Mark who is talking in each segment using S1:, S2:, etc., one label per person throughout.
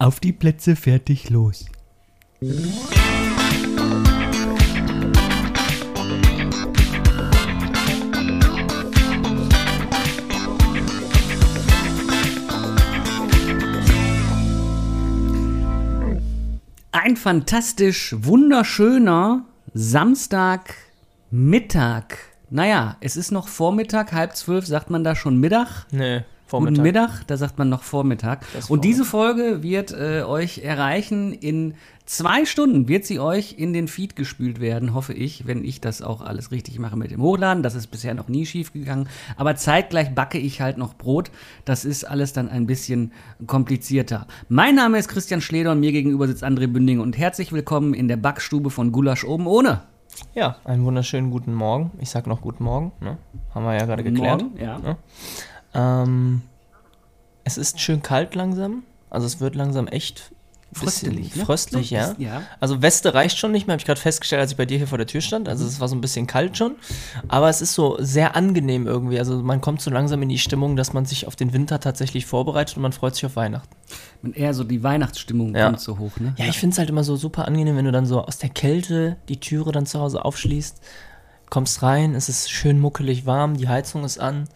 S1: Auf die Plätze, fertig, los. Ein fantastisch wunderschöner Samstagmittag. Naja, es ist noch Vormittag, halb zwölf, sagt man da schon Mittag?
S2: Nee,
S1: Guten
S2: Vormittag.
S1: Mittag, da sagt man noch Vormittag.
S2: Ist
S1: Und diese Folge wird äh, euch erreichen. In zwei Stunden wird sie euch in den Feed gespült werden, hoffe ich, wenn ich das auch alles richtig mache mit dem Hochladen. Das ist bisher noch nie schief gegangen. Aber zeitgleich backe ich halt noch Brot. Das ist alles dann ein bisschen komplizierter. Mein Name ist Christian Schleder und mir gegenüber sitzt André Bünding. Und herzlich willkommen in der Backstube von Gulasch oben ohne.
S2: Ja, einen wunderschönen guten Morgen. Ich sag noch guten Morgen, ne? Haben wir ja gerade geklärt.
S1: Morgen, ja.
S2: Ja. Ähm, es ist schön kalt langsam. Also es wird langsam echt
S1: Fröstelig, ne?
S2: Fröstlich, ja.
S1: ja.
S2: Also Weste reicht schon nicht mehr, habe ich gerade festgestellt, als ich bei dir hier vor der Tür stand. Also es war so ein bisschen kalt schon. Aber es ist so sehr angenehm irgendwie. Also man kommt so langsam in die Stimmung, dass man sich auf den Winter tatsächlich vorbereitet und man freut sich auf Weihnachten.
S1: Und eher so die Weihnachtsstimmung
S2: Ja.
S1: kommt so hoch, ne?
S2: Ja, ich finde es halt immer so super angenehm, wenn du dann so aus der Kälte die Türe dann zu Hause aufschließt, kommst rein, es ist schön muckelig warm, die Heizung ist an,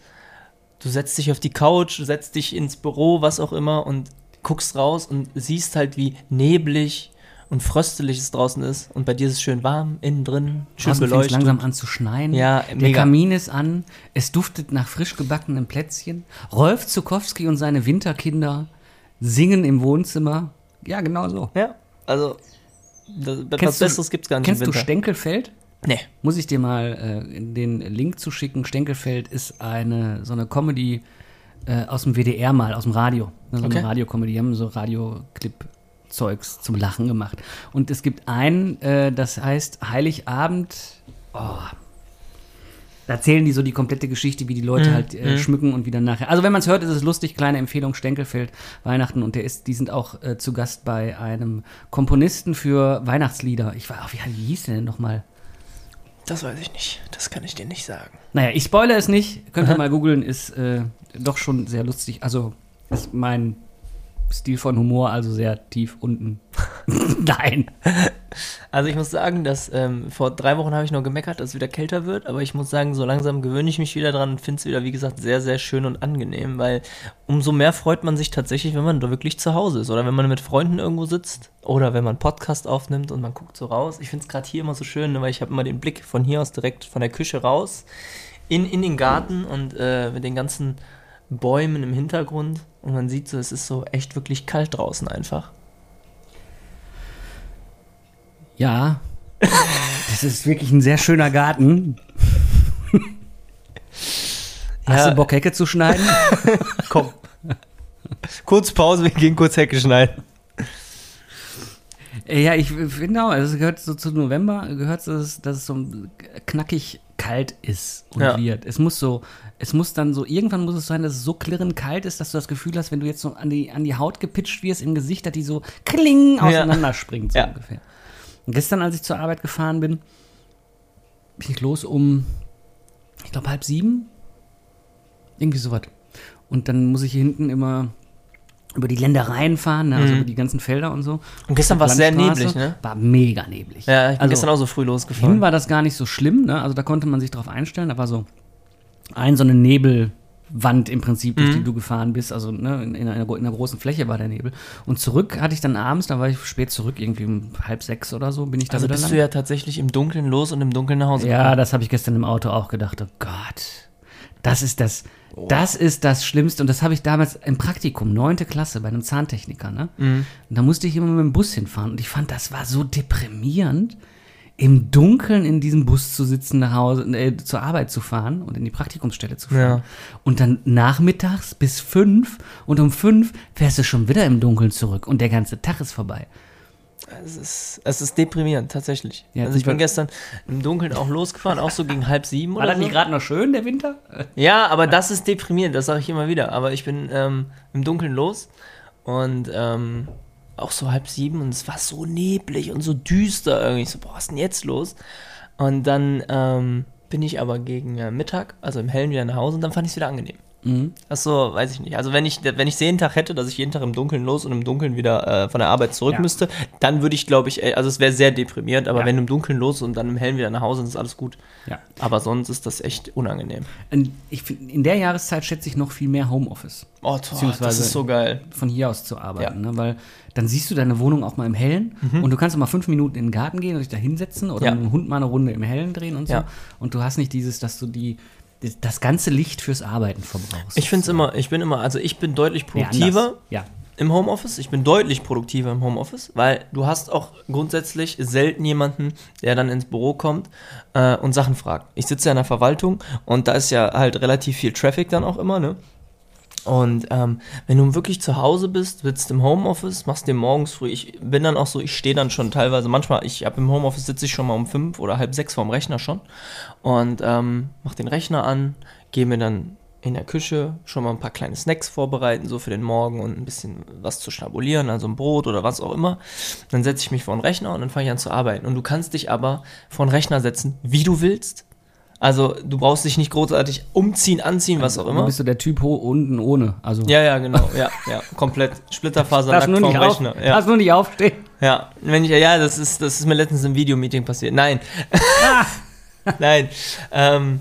S2: du setzt dich auf die Couch, setzt dich ins Büro, was auch immer und guckst raus und siehst halt, wie neblig und fröstelig es draußen ist und bei dir ist es schön warm, innen drin, schön beleuchtet.
S1: langsam an zu schneien.
S2: Ja,
S1: Der
S2: mega.
S1: Kamin ist an. Es duftet nach frisch gebackenen Plätzchen. Rolf Zukowski und seine Winterkinder singen im Wohnzimmer. Ja, genau so.
S2: Ja, also das, was Besseres gibt's gar nicht
S1: Kennst du. Stenkelfeld?
S2: Nee.
S1: Muss ich dir mal äh, den Link zuschicken. Stenkelfeld ist eine so eine Comedy äh, aus dem WDR mal, aus dem Radio. So
S2: Okay.
S1: eine Radiocomedy. Die haben so Radioclip-Zeugs zum Lachen gemacht. Und es gibt einen, äh, das heißt Heiligabend. Oh, da erzählen die so die komplette Geschichte, wie die Leute
S2: Mhm,
S1: halt äh, schmücken und wie dann nachher. Also wenn man es hört, ist es lustig. Kleine Empfehlung: Stenkelfeld Weihnachten und der ist, die sind auch äh, zu Gast bei einem Komponisten für Weihnachtslieder. Ich weiß auch, wie, wie hieß der denn nochmal?
S2: Das weiß ich nicht. Das kann ich dir nicht sagen.
S1: Naja, ich spoilere es nicht. Könnt ihr mal googeln, ist äh, doch schon sehr lustig. Also ist mein Stil von Humor also sehr tief unten. Nein.
S2: Also ich muss sagen, dass ähm, vor drei Wochen habe ich noch gemeckert, dass es wieder kälter wird, aber ich muss sagen, so langsam gewöhne ich mich wieder dran und finde es wieder, wie gesagt, sehr, sehr schön und angenehm, weil umso mehr freut man sich tatsächlich, wenn man da wirklich zu Hause ist oder wenn man mit Freunden irgendwo sitzt oder wenn man Podcast aufnimmt und man guckt so raus. Ich finde es gerade hier immer so schön, ne, weil ich habe immer den Blick von hier aus direkt von der Küche raus in, in den Garten und äh, mit den ganzen Bäumen im Hintergrund und man sieht so, es ist so echt wirklich kalt draußen einfach.
S1: Ja. Das ist wirklich ein sehr schöner Garten. Hast
S2: Ja.
S1: du Bock, Hecke zu schneiden?
S2: Komm. kurz Pause, wir gehen kurz Hecke schneiden.
S1: Ja, ich finde auch, also es gehört so zu November, gehört es, dass es so knackig kalt ist und
S2: Ja.
S1: wird. Es muss so, es muss dann so, irgendwann muss es sein, dass es so klirrend kalt ist, dass du das Gefühl hast, wenn du jetzt so an die, an die Haut gepitcht wirst im Gesicht, dass die so kling auseinanderspringt, so
S2: Ja.
S1: ungefähr. Und gestern, als ich zur Arbeit gefahren bin, bin ich los um, ich glaube, halb sieben. Irgendwie sowas. Und dann muss ich hier hinten immer über die Ländereien fahren, ne? also
S2: Mhm.
S1: über die ganzen Felder und so.
S2: Und gestern war es sehr neblig, ne?
S1: War mega neblig.
S2: Ja, ich bin
S1: also,
S2: gestern auch so früh
S1: hin
S2: losgefahren.
S1: war das gar nicht so schlimm, ne? Also da konnte man sich drauf einstellen. Da war so ein so eine Nebelwand im Prinzip, durch
S2: Mhm.
S1: die du gefahren bist. Also ne, in, in, einer, in einer großen Fläche war der Nebel. Und zurück hatte ich dann abends, da war ich spät zurück, irgendwie um halb sechs oder so, bin ich da
S2: Also bist
S1: lang.
S2: du ja tatsächlich im Dunkeln los und im Dunkeln nach Hause
S1: Ja, das habe ich gestern im Auto auch gedacht. Oh Gott, das ist das, das ist das Schlimmste. Und das habe ich damals im Praktikum, neunte Klasse, bei einem Zahntechniker. Ne?
S2: Mhm.
S1: Und da musste ich immer mit dem Bus hinfahren. Und ich fand, das war so deprimierend, im Dunkeln in diesem Bus zu sitzen, nach Hause, äh, zur Arbeit zu fahren und in die Praktikumsstelle zu fahren.
S2: Ja.
S1: Und dann nachmittags bis fünf und um fünf fährst du schon wieder im Dunkeln zurück und der ganze Tag ist vorbei.
S2: Es ist, es ist deprimierend, tatsächlich.
S1: Ja,
S2: also ich bin gestern im Dunkeln auch losgefahren, auch so gegen halb sieben
S1: War
S2: oder
S1: das
S2: so.
S1: nicht gerade noch schön, der Winter?
S2: Ja, aber das ist deprimierend, das sage ich immer wieder. Aber ich bin ähm, im Dunkeln los und ähm, auch so halb sieben und es war so neblig und so düster irgendwie. Ich so, boah, was ist denn jetzt los? Und dann ähm, bin ich aber gegen äh, Mittag, also im Hellen wieder nach Hause und dann fand ich es wieder angenehm. Das ist so, weiß ich nicht. Also wenn ich, wenn ich jeden Tag hätte, dass ich jeden Tag im Dunkeln los und im Dunkeln wieder äh, von der Arbeit zurück
S1: Ja.
S2: müsste, dann würde ich, glaube ich, äh, also es wäre sehr deprimierend, aber
S1: Ja.
S2: wenn im Dunkeln los und dann im Hellen wieder nach Hause, dann ist alles gut.
S1: Ja.
S2: Aber sonst ist das echt unangenehm.
S1: Und ich in der Jahreszeit schätze ich noch viel mehr Homeoffice.
S2: Oh, das
S1: Beziehungsweise-
S2: ist so geil.
S1: von hier aus zu arbeiten,
S2: Ja.
S1: ne? weil dann siehst du deine Wohnung auch mal im Hellen und du kannst auch mal fünf Minuten in den Garten gehen und dich da hinsetzen oder
S2: Mhm.
S1: Mit dem Hund mal eine Runde im Hellen drehen und so. Und du hast nicht dieses, dass du die das- ganze Licht fürs Arbeiten verbrauchst.
S2: Ich finde es immer, ich bin immer, also ich bin deutlich
S1: Nee,
S2: produktiver
S1: anders. Ja.
S2: im Homeoffice. Ich bin deutlich produktiver im Homeoffice, weil du hast auch grundsätzlich selten jemanden, der dann ins Büro kommt äh, und Sachen fragt. Ich sitze ja in der Verwaltung und da ist ja halt relativ viel Traffic dann auch immer, ne? Und ähm, wenn du wirklich zu Hause bist, sitzt im Homeoffice, machst dir morgens früh, ich bin dann auch so, ich stehe dann schon teilweise, manchmal, ich habe im Homeoffice sitze ich schon mal um fünf oder halb sechs vorm Rechner schon und ähm, mach den Rechner an, gehe mir dann in der Küche schon mal ein paar kleine Snacks vorbereiten, so für den Morgen und ein bisschen was zu schnabulieren, also ein Brot oder was auch immer. Dann setze ich mich vor den Rechner und dann fange ich an zu arbeiten. Und du kannst dich aber vor den Rechner setzen, wie du willst. Also du brauchst dich nicht großartig umziehen, anziehen, was auch
S1: Du
S2: immer.
S1: bist du der Typ ho unten ohne. Also
S2: Ja, ja, genau, ja, ja, komplett Splitterfaser nackt
S1: nur, nicht auf,
S2: Rechner. Ja,
S1: darfst nur nicht aufstehen.
S2: ja, wenn ich, ja, das ist, das ist mir letztens im Videomeeting passiert. Nein, nein. Ähm,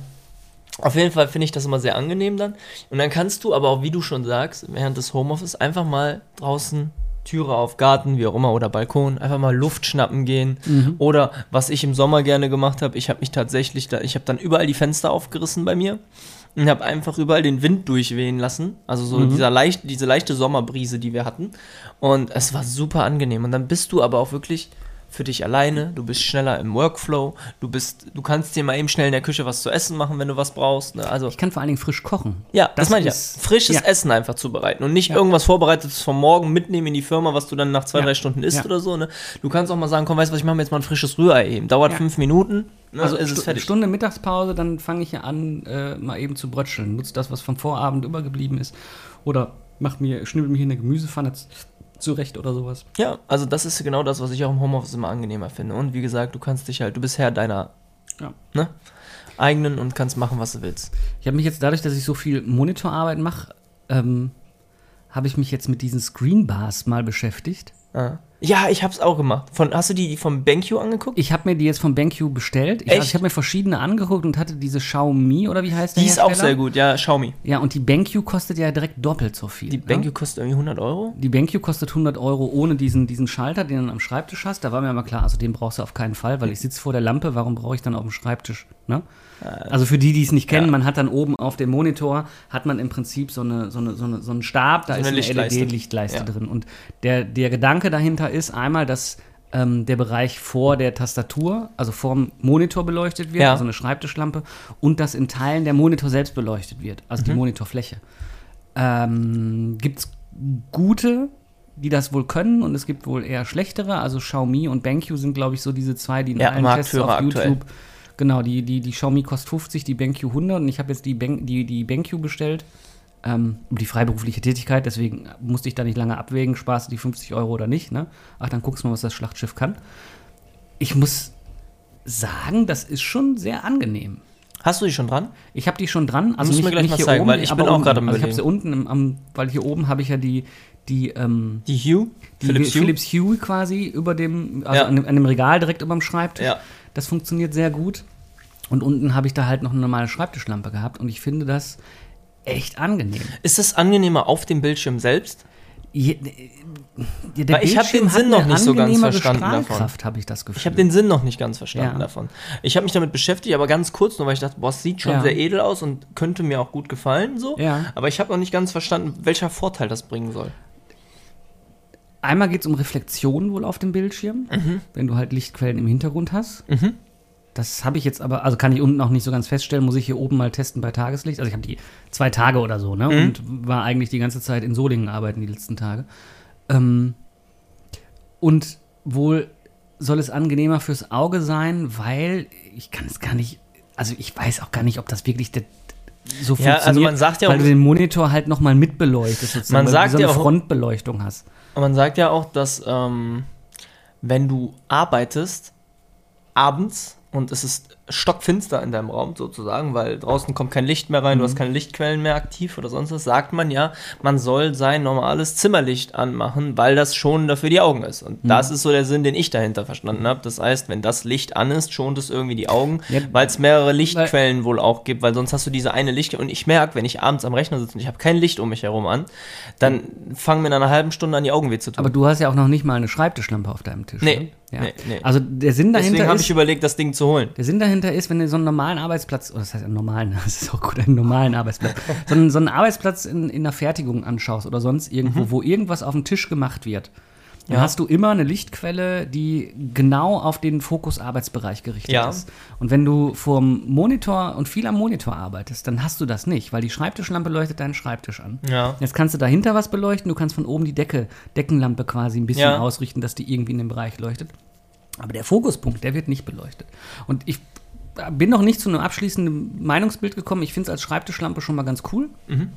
S2: auf jeden Fall finde ich das immer sehr angenehm dann. Und dann kannst du aber auch, wie du schon sagst, während des Homeoffice einfach mal draußen Türe auf, Garten, wie auch immer, oder Balkon, einfach mal Luft schnappen gehen. Oder was ich im Sommer gerne gemacht habe, ich habe mich tatsächlich da, ich habe dann überall die Fenster aufgerissen bei mir und habe einfach überall den Wind durchwehen lassen. Also so dieser leicht, diese leichte Sommerbrise, die wir hatten. Und es war super angenehm. Und dann bist du aber auch wirklich für dich alleine, du bist schneller im Workflow, du bist, du kannst dir mal eben schnell in der Küche was zu essen machen, wenn du was brauchst. Ne? Also
S1: Ich kann vor allen Dingen frisch kochen.
S2: ja, das,
S1: Das
S2: meine ich ja. Frisches
S1: ja.
S2: Essen einfach zubereiten und nicht
S1: Ja.
S2: irgendwas Vorbereitetes vom Morgen mitnehmen in die Firma, was du dann nach zwei, drei Stunden isst oder so. Ne? Du kannst auch mal sagen, komm, weißt du was, ich mache mir jetzt mal ein frisches Rührei eben. Dauert fünf Minuten, ne,
S1: Also
S2: ist es fertig.
S1: Stunde Mittagspause, dann fange ich ja an, äh, mal eben zu brötscheln. Nutze das, was vom Vorabend übergeblieben ist. Oder mach mir, schnibbel mir hier eine Gemüsepfanne zurecht oder sowas.
S2: Ja, also das ist genau das, was ich auch im Homeoffice immer angenehmer finde. Und wie gesagt, du kannst dich halt, du bist Herr deiner
S1: Ja.
S2: ne, eigenen und kannst machen, was du willst.
S1: Ich habe mich jetzt dadurch, dass ich so viel Monitorarbeit mache, ähm, habe ich mich jetzt mit diesen Screenbars mal beschäftigt.
S2: Ah. Ja, ich hab's auch gemacht. Von, hast du die, die vom BenQ angeguckt?
S1: Ich habe mir die jetzt von BenQ bestellt. Ich,
S2: Echt?
S1: also ich habe mir verschiedene angeguckt und hatte diese Xiaomi oder wie heißt der
S2: Die ist auch sehr gut, ja, Xiaomi.
S1: Ja, und die BenQ kostet ja direkt doppelt so viel.
S2: Die
S1: ne?
S2: BenQ kostet irgendwie 100 Euro.
S1: Die BenQ kostet 100 Euro ohne diesen, diesen Schalter, den du am Schreibtisch hast. Da war mir aber klar, also den brauchst du auf keinen Fall, weil ich sitze vor der Lampe, warum brauche ich dann auf dem Schreibtisch? Ne? Also für die, die es nicht kennen,
S2: Ja.
S1: man hat dann oben auf dem Monitor, hat man im Prinzip so, eine, so, eine, so, eine, so einen Stab, da
S2: So
S1: ist
S2: eine
S1: eine
S2: Lichtleiste.
S1: LED-Lichtleiste
S2: Ja.
S1: drin. Und der, der Gedanke dahinter ist einmal, dass ähm, der Bereich vor der Tastatur, also vorm Monitor beleuchtet wird,
S2: Ja.
S1: also eine Schreibtischlampe, und dass in Teilen der Monitor selbst beleuchtet wird, also
S2: Mhm.
S1: die Monitorfläche. Ähm, Gibt es gute, die das wohl können und es gibt wohl eher schlechtere. Also Xiaomi und BenQ sind, glaube ich, so diese zwei, die in
S2: Ja,
S1: allen Tests auf
S2: aktuell.
S1: Genau, die, die, die Xiaomi kostet 50, die BenQ 100 und ich habe jetzt die, ben, die, die BenQ bestellt. Ähm, über die freiberufliche Tätigkeit, deswegen musste ich da nicht lange abwägen, sparst du die 50 Euro oder nicht. Ne? Ach, dann guckst du mal, was das Schlachtschiff kann. Ich muss sagen, das ist schon sehr angenehm.
S2: Hast du die schon dran?
S1: Ich habe die schon dran. Also nicht,
S2: mir gleich
S1: nicht
S2: mal zeigen,
S1: oben,
S2: weil ich bin auch gerade am
S1: Also ich habe sie unten, im, am, weil hier oben habe ich ja die, die, ähm,
S2: Die Hue?
S1: die
S2: Philips Hue?
S1: Philips Hue quasi über dem, also
S2: Ja.
S1: an, dem, an dem Regal direkt über dem Schreibtisch.
S2: Ja.
S1: Das funktioniert sehr gut. Und unten habe ich da halt noch eine normale Schreibtischlampe gehabt und ich finde das echt angenehm.
S2: Ist es angenehmer auf dem Bildschirm selbst?
S1: Je, ja, der
S2: Weil ich hab
S1: Bildschirm
S2: den Sinn noch nicht so ganz verstanden davon.
S1: Habe ich das Gefühl.
S2: Ich habe den Sinn noch nicht ganz verstanden
S1: Ja.
S2: davon. Ich habe mich damit beschäftigt, aber ganz kurz, nur weil ich dachte, boah, es sieht schon
S1: Ja.
S2: sehr edel aus und könnte mir auch gut gefallen so.
S1: Ja.
S2: Aber ich habe noch nicht ganz verstanden, welcher Vorteil das bringen soll.
S1: Einmal geht es um Reflexion wohl auf dem Bildschirm,
S2: Mhm.
S1: wenn du halt Lichtquellen im Hintergrund hast. Das habe ich jetzt aber, also kann ich unten noch nicht so ganz feststellen, muss ich hier oben mal testen bei Tageslicht. Also ich habe die zwei Tage oder so, ne?
S2: Mhm.
S1: Und war eigentlich die ganze Zeit in Solingen arbeiten die letzten Tage. Ähm, und wohl soll es angenehmer fürs Auge sein, weil ich kann es gar nicht, also ich weiß auch gar nicht, ob das wirklich der, so
S2: Ja, also
S1: funktioniert,
S2: man sagt ja
S1: weil
S2: auch-
S1: du den Monitor halt nochmal mitbeleuchtest sozusagen,
S2: Man
S1: weil
S2: sagt
S1: du so
S2: ja
S1: eine
S2: auch-
S1: Frontbeleuchtung hast.
S2: Man sagt ja auch, dass ähm, wenn du arbeitest, abends und es ist stockfinster in deinem Raum sozusagen, weil draußen kommt kein Licht mehr rein, du hast keine Lichtquellen mehr aktiv oder sonst was, sagt man ja, man soll sein normales Zimmerlicht anmachen, weil das schonender für die Augen ist. Und das ist so der Sinn, den ich dahinter verstanden habe. Das heißt, wenn das Licht an ist, schont es irgendwie die Augen,
S1: Ja,
S2: weil es mehrere Lichtquellen wohl auch gibt, weil sonst hast du diese eine Licht und ich merke, wenn ich abends am Rechner sitze und ich habe kein Licht um mich herum an, dann fangen mir in einer halben Stunde an die Augen weh zu tun.
S1: Aber du hast ja auch noch nicht mal eine Schreibtischlampe auf deinem Tisch.
S2: Nee,
S1: ne? Ja.
S2: nee, nee.
S1: Also der Sinn
S2: Deswegen
S1: dahinter
S2: habe
S1: ist,
S2: ich überlegt, das Ding zu holen.
S1: der Sinn dahinter ist, wenn du so einen normalen Arbeitsplatz, oder das heißt einen normalen, das ist auch gut, einen normalen Arbeitsplatz, so einen, so einen Arbeitsplatz in, in der Fertigung anschaust oder sonst irgendwo, wo irgendwas auf dem Tisch gemacht wird, dann
S2: Ja.
S1: hast du immer eine Lichtquelle, die genau auf den Fokus-Arbeitsbereich gerichtet
S2: Ja.
S1: ist. Und wenn du vorm Monitor und viel am Monitor arbeitest, dann hast du das nicht, weil die Schreibtischlampe leuchtet deinen Schreibtisch an.
S2: Ja.
S1: Jetzt kannst du dahinter was beleuchten, du kannst von oben die Decke, Deckenlampe quasi ein bisschen ausrichten, dass die irgendwie in dem Bereich leuchtet. Aber der Fokuspunkt, der wird nicht beleuchtet. Und ich bin noch nicht zu einem abschließenden Meinungsbild gekommen. Ich finde es als Schreibtischlampe schon mal ganz cool.
S2: Mhm.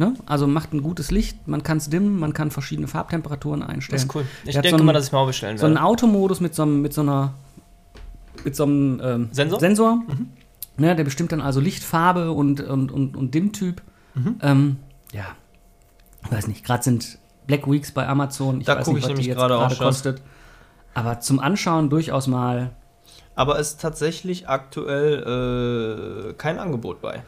S1: Ne? Also macht ein gutes Licht, man kann es dimmen, man kann verschiedene Farbtemperaturen einstellen.
S2: Das ist cool. Ich denke
S1: so
S2: mal,
S1: einen-
S2: dass ich mal bestellen
S1: So einen
S2: werde.
S1: Automodus mit so, einem, mit so einer mit so einem ähm,
S2: Sensor? Mhm.
S1: Sensor ne, der bestimmt dann also Lichtfarbe und, und, und, und Dimmtyp.
S2: Mhm.
S1: Ähm, ja, ich weiß nicht, gerade sind Black Weeks bei Amazon. Ich
S2: Da
S1: weiß
S2: guck
S1: nicht,
S2: ich
S1: was die
S2: nämlich
S1: jetzt
S2: gerade auch
S1: gerade
S2: schon.
S1: kostet. Aber zum Anschauen durchaus mal.
S2: Aber es ist tatsächlich aktuell äh, kein Angebot bei.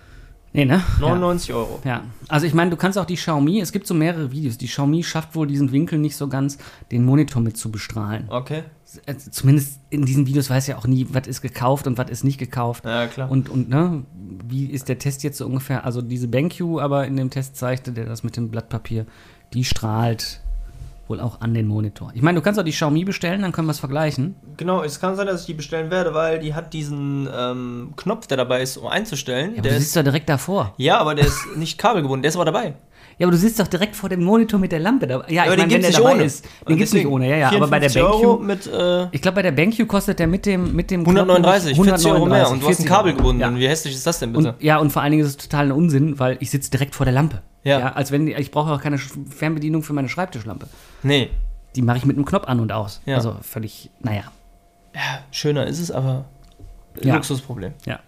S1: Nee, ne?
S2: 99 Euro.
S1: Ja. ja. Also ich meine, du kannst auch die Xiaomi, es gibt so mehrere Videos. Die Xiaomi schafft wohl diesen Winkel nicht so ganz, den Monitor mit zu bestrahlen.
S2: Okay.
S1: Also zumindest in diesen Videos weiß ja auch nie, was ist gekauft und was ist nicht gekauft.
S2: Ja, klar.
S1: Und, und ne, wie ist der Test jetzt so ungefähr? Also diese BenQ aber in dem Test zeigte, der das mit dem Blatt Papier, die strahlt wohl auch an den Monitor. Ich meine, du kannst auch die Xiaomi bestellen, dann können wir es vergleichen.
S2: genau, es kann sein, dass ich die bestellen werde, weil die hat diesen ähm, Knopf, der dabei ist, um einzustellen.
S1: Ja, aber
S2: der
S1: du
S2: ist,
S1: sitzt doch direkt davor.
S2: ja, aber der ist nicht kabelgebunden, der ist aber dabei.
S1: Ja, aber du sitzt doch direkt vor dem Monitor mit der Lampe. Da, ja,
S2: aber
S1: ich meine, wenn der dabei
S2: ohne.
S1: ist, den gibt's nicht
S2: deswegen
S1: ohne. Ja, ja, aber bei der
S2: 54 Euro
S1: BenQ,
S2: mit äh,
S1: ich glaube, bei der BenQ kostet der mit dem mit dem
S2: 139,
S1: Knopf
S2: 40 Euro mehr. Und du hast
S1: 40
S2: ein. Kabel gebunden.
S1: Ja.
S2: Wie hässlich ist das denn bitte?
S1: Und, ja, und vor allen Dingen ist es total ein Unsinn, weil ich sitze direkt vor der Lampe.
S2: Ja.
S1: als wenn ich brauche auch keine Fernbedienung für meine Schreibtischlampe.
S2: Nee.
S1: Die mache ich mit einem Knopf an und aus.
S2: Ja.
S1: Also völlig, naja.
S2: Ja, schöner ist es, aber
S1: Ja.
S2: Luxusproblem.
S1: Ja.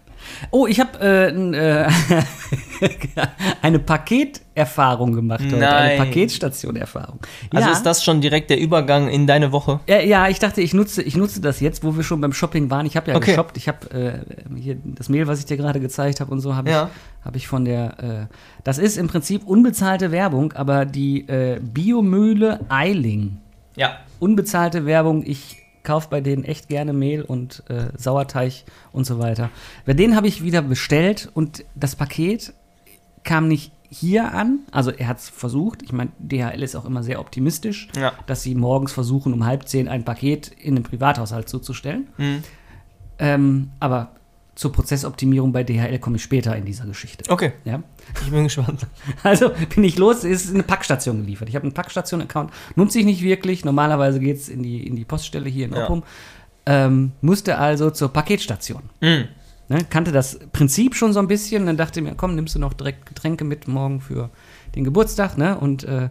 S1: Oh, ich habe äh, äh, eine Paketerfahrung gemacht heute. Eine
S2: Nein.
S1: Paketstation-Erfahrung.
S2: Also
S1: ja.
S2: ist das schon direkt der Übergang in deine Woche?
S1: Ja, ja, ich dachte, ich nutze, ich nutze das jetzt, wo wir schon beim Shopping waren. Ich habe ja
S2: Okay.
S1: geshoppt. Ich habe äh, hier das Mail, was ich dir gerade gezeigt habe und so, habe
S2: Ja.
S1: ich, hab ich von der. Äh, das ist im Prinzip unbezahlte Werbung, aber die äh, Biomühle Eiling.
S2: Ja.
S1: Unbezahlte Werbung. Ich kaufe bei denen echt gerne Mehl und äh, Sauerteig und so weiter. Bei denen habe ich wieder bestellt und das Paket kam nicht hier an. Also er hat es versucht. Ich meine, DHL ist auch immer sehr optimistisch,
S2: Ja.
S1: dass sie morgens versuchen, um halb zehn ein Paket in den Privathaushalt zuzustellen.
S2: Mhm.
S1: Ähm, aber zur Prozessoptimierung bei DHL komme ich später in dieser Geschichte.
S2: Okay,
S1: Ja?
S2: ich bin gespannt.
S1: Also bin ich los, ist eine Packstation geliefert. Ich habe einen Packstation-Account, nutze ich nicht wirklich. Normalerweise geht es in die, in die Poststelle hier in
S2: Ja.
S1: Oppum. Ähm, musste also zur Paketstation.
S2: Mhm.
S1: Ne, kannte das Prinzip schon so ein bisschen. Dann dachte ich mir, komm, nimmst du noch direkt Getränke mit morgen für den Geburtstag. Ne? Und äh,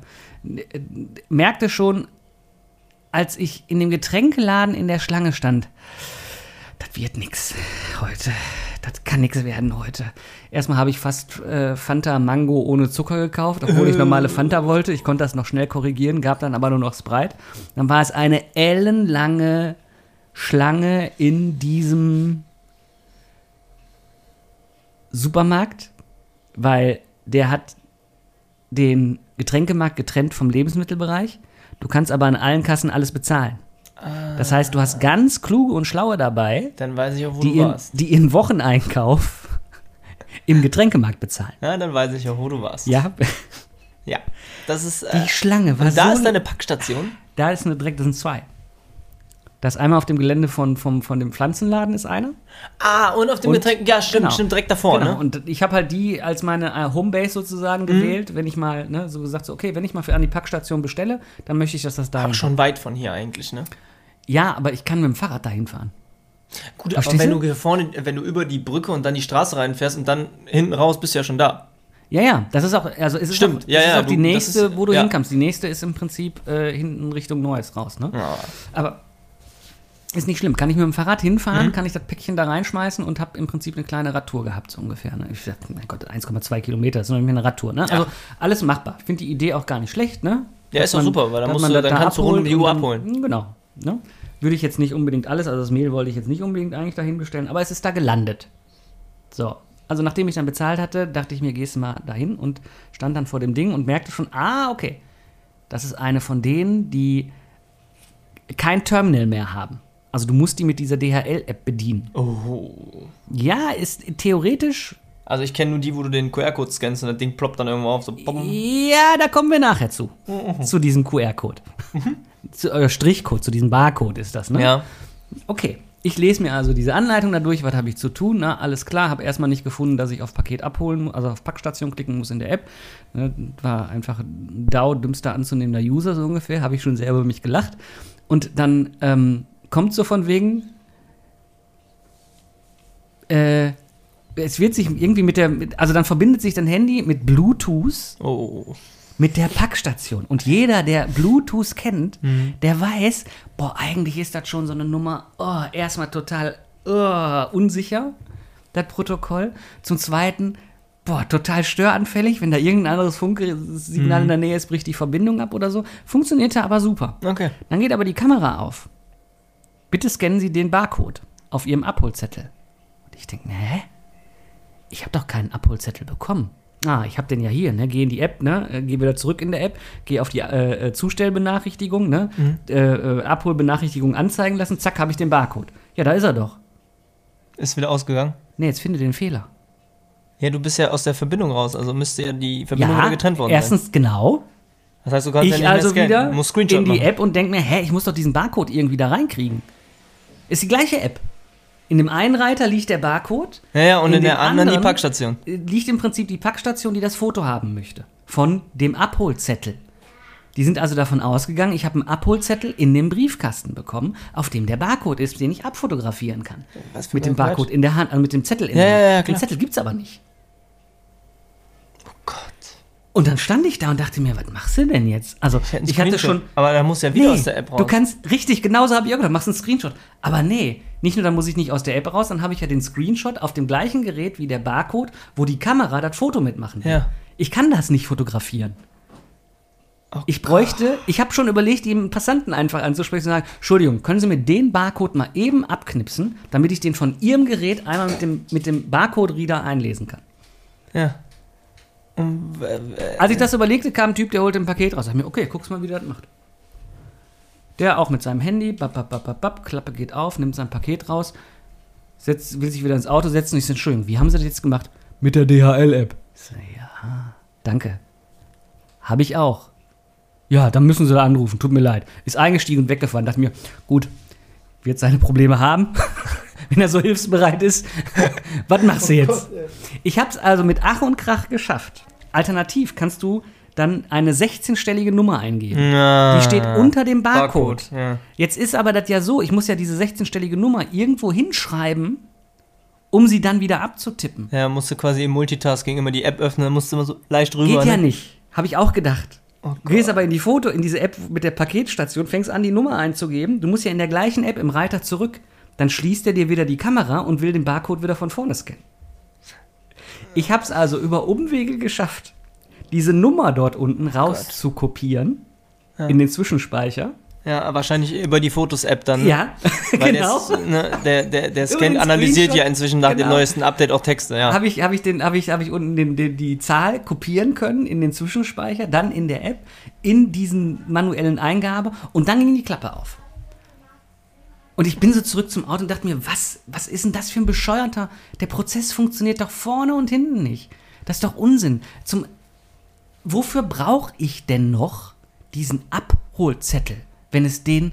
S1: äh, merkte schon, als ich in dem Getränkeladen in der Schlange stand, das wird nix heute. Das kann nix werden heute. Erstmal habe ich fast äh, Fanta Mango ohne Zucker gekauft, obwohl ich normale Fanta wollte. Ich konnte das noch schnell korrigieren, gab dann aber nur noch Sprite. Dann war es eine ellenlange Schlange in diesem Supermarkt, weil der hat den Getränkemarkt getrennt vom Lebensmittelbereich. Du kannst aber an allen Kassen alles bezahlen. Das heißt, du hast ganz kluge und schlaue dabei,
S2: Dann weiß ich auch, wo
S1: die,
S2: du
S1: ihren,
S2: warst.
S1: die ihren Wocheneinkauf im Getränkemarkt bezahlen.
S2: Ja, dann weiß ich auch, wo du warst.
S1: Ja,
S2: Ja. Das ist.
S1: die
S2: Äh,
S1: Schlange
S2: und da
S1: so.
S2: ist deine Packstation.
S1: da ist eine direkt, das sind zwei. Das einmal auf dem Gelände von, vom, von dem Pflanzenladen ist einer.
S2: Ah, und auf dem Getränk. Ja, stimmt,
S1: genau.
S2: stimmt, direkt davor,
S1: genau.
S2: ne? Mhm.
S1: Und ich habe halt die als meine äh, Homebase sozusagen gewählt, wenn ich mal, ne, so gesagt, so, okay, wenn ich mal für an die Packstation bestelle, dann möchte ich, dass das da
S2: Aber schon weit von hier eigentlich, ne?
S1: Ja, aber ich kann mit dem Fahrrad dahin fahren.
S2: Gut, aber
S1: Verstehst
S2: wenn
S1: du?
S2: du hier vorne, wenn du über die Brücke und dann die Straße reinfährst und dann hinten raus bist du ja schon da.
S1: Ja, ja, das ist auch, also es ist
S2: Stimmt,
S1: auch,
S2: ja,
S1: ist
S2: ja,
S1: auch die
S2: du- das
S1: nächste,
S2: ist-
S1: wo du
S2: ja.
S1: hinkommst. Die nächste ist im Prinzip äh, hinten Richtung Neues raus, ne?
S2: Ja.
S1: Aber Ist nicht schlimm. Kann ich mit dem Fahrrad
S2: Mhm.
S1: hinfahren, kann ich das Päckchen da reinschmeißen und habe im Prinzip eine kleine Radtour gehabt, so ungefähr. Ne? Ich dachte, mein Gott, 1,2 Kilometer, das ist noch nicht mehr eine Radtour. Ne? Also alles machbar. Ich finde die Idee auch gar nicht schlecht. Ne?
S2: Ja,
S1: Dass
S2: ist doch super, weil dann musst
S1: man
S2: du- dann
S1: da
S2: kannst du rund um die Uhr abholen.
S1: Genau. Ne? Würde ich jetzt nicht unbedingt alles, also das Mehl wollte ich jetzt nicht unbedingt eigentlich dahin bestellen, aber es ist da gelandet. So. Also nachdem ich dann bezahlt hatte, dachte ich mir, gehst du mal dahin und stand dann vor dem Ding und merkte schon, ah, okay, das ist eine von denen, die kein Terminal mehr haben. Also du musst die mit dieser DHL-App bedienen.
S2: Oh.
S1: Ja, ist theoretisch.
S2: Also ich kenne nur die, wo du den QR-Code scannst und das Ding ploppt dann irgendwo auf. So, bom.
S1: Ja, da kommen wir nachher zu. zu diesem QR-Code. zu, äh, Strichcode, zu diesem Barcode ist das, ne?
S2: Ja.
S1: Okay. Ich lese mir also diese Anleitung dadurch, was habe ich zu tun, na, alles klar, habe erstmal nicht gefunden, dass ich auf Paket abholen, muss, also auf Packstation klicken muss in der App. Ne, war einfach ein DAO, dümmster anzunehmender User, so ungefähr, habe ich schon sehr über mich gelacht. Und dann ähm, kommt so von wegen, äh, es wird sich irgendwie mit der, mit, also dann verbindet sich dein Handy mit Bluetooth
S2: Oh.
S1: mit der Packstation. Und jeder, der Bluetooth kennt,
S2: Mhm.
S1: der weiß, boah, eigentlich ist das schon so eine Nummer, oh, erstmal total oh, unsicher, das Protokoll. Zum Zweiten, boah, total störanfällig, wenn da irgendein anderes Funksignal
S2: Mhm.
S1: in der Nähe ist, bricht die Verbindung ab oder so. Funktionierte aber super.
S2: Okay.
S1: Dann geht aber die Kamera auf. Bitte scannen Sie den Barcode auf Ihrem Abholzettel. Und ich denke, hä? Ich habe doch keinen Abholzettel bekommen. Ah, ich habe den ja hier, ne? Gehe in die App, ne? Äh, Gehe wieder zurück in der App, gehe auf die äh, äh, Zustellbenachrichtigung, ne? Äh, äh, Abholbenachrichtigung anzeigen lassen, zack, habe ich den Barcode. Ja, da ist er doch.
S2: Ist wieder ausgegangen?
S1: Ne, jetzt finde den Fehler.
S2: Ja, du bist ja aus der Verbindung raus, also müsste ja die Verbindung
S1: Ja,
S2: wieder getrennt worden
S1: erstens genau.
S2: sein. Das heißt, du kannst ja
S1: Ich
S2: nicht
S1: also
S2: mehr scannen.
S1: wieder in die
S2: machen.
S1: App und denke mir, hä, ich muss doch diesen Barcode irgendwie da reinkriegen. Ist die gleiche App. In dem einen Reiter liegt der Barcode.
S2: Ja, ja, und in,
S1: in
S2: der
S1: dem
S2: anderen die
S1: anderen-
S2: Packstation.
S1: äh, liegt im Prinzip die Packstation, die das Foto haben möchte. Von dem Abholzettel. Die sind also davon ausgegangen, ich habe einen Abholzettel in dem Briefkasten bekommen, auf dem der Barcode ist, den ich abfotografieren kann.
S2: Was für
S1: Mit dem
S2: ein Quatsch.
S1: Barcode in der Hand, also mit dem Zettel in
S2: Ja,
S1: der Hand.
S2: ja, ja,
S1: Den. Zettel gibt's aber nicht. Und dann stand ich da und dachte mir, was machst du denn jetzt? Also,
S2: Ich, einen
S1: ich hatte schon.
S2: Aber da muss ja wieder aus der App raus.
S1: Du kannst, richtig, genauso habe ich auch gedacht, machst einen Screenshot. Aber nee, nicht nur, dann muss ich nicht aus der App raus, dann habe ich ja den Screenshot auf dem gleichen Gerät wie der Barcode, wo die Kamera das Foto mitmachen will.
S2: Ja.
S1: Ich kann das nicht fotografieren.
S2: Oh
S1: Ich bräuchte, ich habe schon überlegt, die Passanten einfach anzusprechen und sagen, Entschuldigung, können Sie mir den Barcode mal eben abknipsen, damit ich den von Ihrem Gerät einmal mit dem, mit dem Barcode-Reader einlesen kann.
S2: Ja. Und, äh,
S1: Als ich das überlegte, kam ein Typ, der holte ein Paket raus. Sag mir, okay, guck's mal, wie der das macht. Der auch mit seinem Handy, bap, bap, bap, bap, bap, Klappe geht auf, nimmt sein Paket raus, setzt, will sich wieder ins Auto setzen und ich sage, Entschuldigung, wie haben Sie das jetzt gemacht? Mit der DHL-App. Ich so, ja, danke. Habe ich auch. Ja, dann müssen Sie da anrufen, tut mir leid. Ist eingestiegen und weggefahren. Dachte mir, gut, wird seine Probleme haben, wenn er so hilfsbereit ist. Was machst du jetzt? Ich habe es also mit Ach und Krach geschafft. Alternativ kannst du dann eine 16-stellige Nummer eingeben.
S2: na,
S1: Die steht unter dem Barcode.
S2: Ja.
S1: Jetzt ist aber das ja so, ich muss ja diese 16-stellige Nummer irgendwo hinschreiben, um sie dann wieder abzutippen.
S2: ja, musst du quasi im Multitasking immer die App öffnen, musst du immer so leicht rüber.
S1: Geht ja
S2: ne?
S1: nicht. Habe ich auch gedacht.
S2: Oh
S1: Du gehst aber in die Foto, in diese App mit der Paketstation, fängst an, die Nummer einzugeben. Du musst ja in der gleichen App im Reiter zurück. Dann schließt er dir wieder die Kamera und will den Barcode wieder von vorne scannen. Ich habe es also über Umwege geschafft, diese Nummer dort unten raus zu kopieren in den Zwischenspeicher.
S2: Ja, wahrscheinlich über die Fotos-App dann.
S1: Ja,
S2: Weil
S1: genau.
S2: Der, ne, der, der, der Scan analysiert ja inzwischen nach dem
S1: Genau.
S2: neuesten Update auch Texte, ja.
S1: Habe ich, hab ich, den- hab ich, hab ich unten den, den, die Zahl kopieren können in den Zwischenspeicher, dann in der App, in diesen manuellen Eingabe und dann ging die Klappe auf. Und ich bin so zurück zum Auto und dachte mir, was, was ist denn das für ein Bescheuerter? Der Prozess funktioniert doch vorne und hinten nicht. Das ist doch Unsinn. Zum, wofür brauche ich denn noch diesen Abholzettel, wenn es den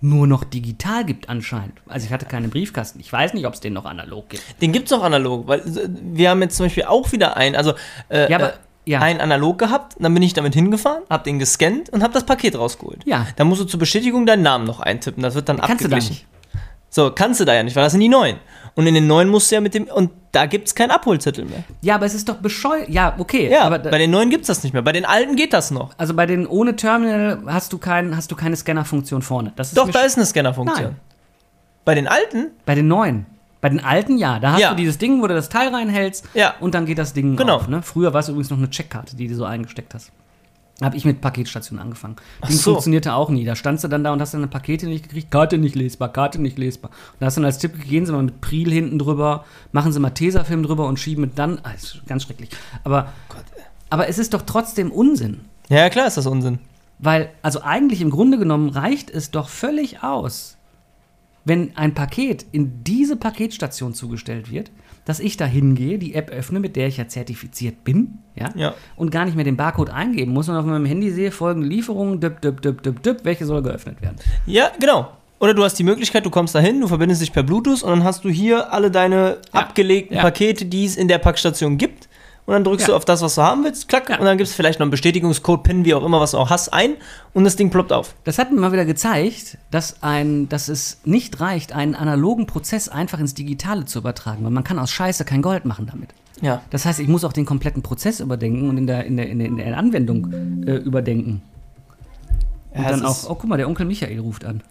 S1: nur noch digital gibt anscheinend? Also ich hatte keinen Briefkasten. Ich weiß nicht, ob es den noch analog gibt.
S2: Den gibt's auch analog, weil äh, wir haben jetzt zum Beispiel auch wieder einen, also äh,
S1: Ja, aber-
S2: äh,
S1: ja.
S2: einen analog gehabt, dann bin ich damit hingefahren, hab den gescannt und hab das Paket rausgeholt.
S1: Ja.
S2: Dann musst du zur Bestätigung deinen Namen noch eintippen, das wird dann
S1: Kannst du da
S2: abgeglichen.
S1: nicht.
S2: So, kannst du da ja nicht, weil das sind die neuen. Und in den neuen musst du ja mit dem, und da gibt's keinen Abholzettel mehr.
S1: Ja, aber es ist doch bescheuert. Ja, okay.
S2: Ja,
S1: aber
S2: bei den neuen gibt's das nicht mehr. Bei den alten geht das noch.
S1: also bei den ohne Terminal hast du, kein, hast du keine Scannerfunktion vorne. Das ist
S2: Doch, da ist eine Scannerfunktion.
S1: Nein.
S2: Bei den alten?
S1: Bei den neuen. Bei den alten, ja. Da hast
S2: Ja.
S1: du dieses Ding, wo du das Teil reinhältst
S2: Ja.
S1: und dann geht das Ding
S2: Genau.
S1: auf. Ne? Früher war es übrigens noch eine Checkkarte, die du so eingesteckt hast. Habe ich mit Paketstationen angefangen. Ding
S2: so.
S1: funktionierte auch nie. Da standst du dann da und hast deine Pakete nicht gekriegt. Karte nicht lesbar, Karte nicht lesbar. Und da hast du dann als Tipp gegeben, gehen Sie mal mit Pril hinten drüber, machen Sie mal Tesafilm drüber und schieben mit dann. Ah, ist ganz schrecklich. Aber, aber es ist doch trotzdem Unsinn.
S2: Ja, klar ist das Unsinn.
S1: Weil, also eigentlich im Grunde genommen reicht es doch völlig aus, wenn ein Paket in diese Paketstation zugestellt wird, dass ich da hingehe, die App öffne, mit der ich ja zertifiziert bin, ja,
S2: Ja.
S1: und gar nicht mehr den Barcode eingeben muss und auf meinem Handy sehe, folgende Lieferungen, düpp, düpp, düpp, düpp, düpp, welche soll geöffnet werden.
S2: Ja, genau. Oder du hast die Möglichkeit, du kommst dahin, du verbindest dich per Bluetooth und dann hast du hier alle deine
S1: Ja.
S2: abgelegten
S1: Ja.
S2: Pakete, die es in der Packstation gibt. Und dann drückst
S1: Ja.
S2: du auf das, was du haben willst, klack,
S1: Ja.
S2: und dann gibst du vielleicht noch einen Bestätigungscode, PIN, wie auch immer, was du auch hast, ein und das Ding ploppt auf.
S1: Das hat mir mal wieder gezeigt, dass, ein, dass es nicht reicht, einen analogen Prozess einfach ins Digitale zu übertragen, weil man kann aus Scheiße kein Gold machen damit.
S2: Ja.
S1: Das heißt, ich muss auch den kompletten Prozess überdenken und in der, in der, in der, in der Anwendung äh, überdenken. Und
S2: Ja,
S1: dann auch, oh guck mal, der Onkel Michael ruft an.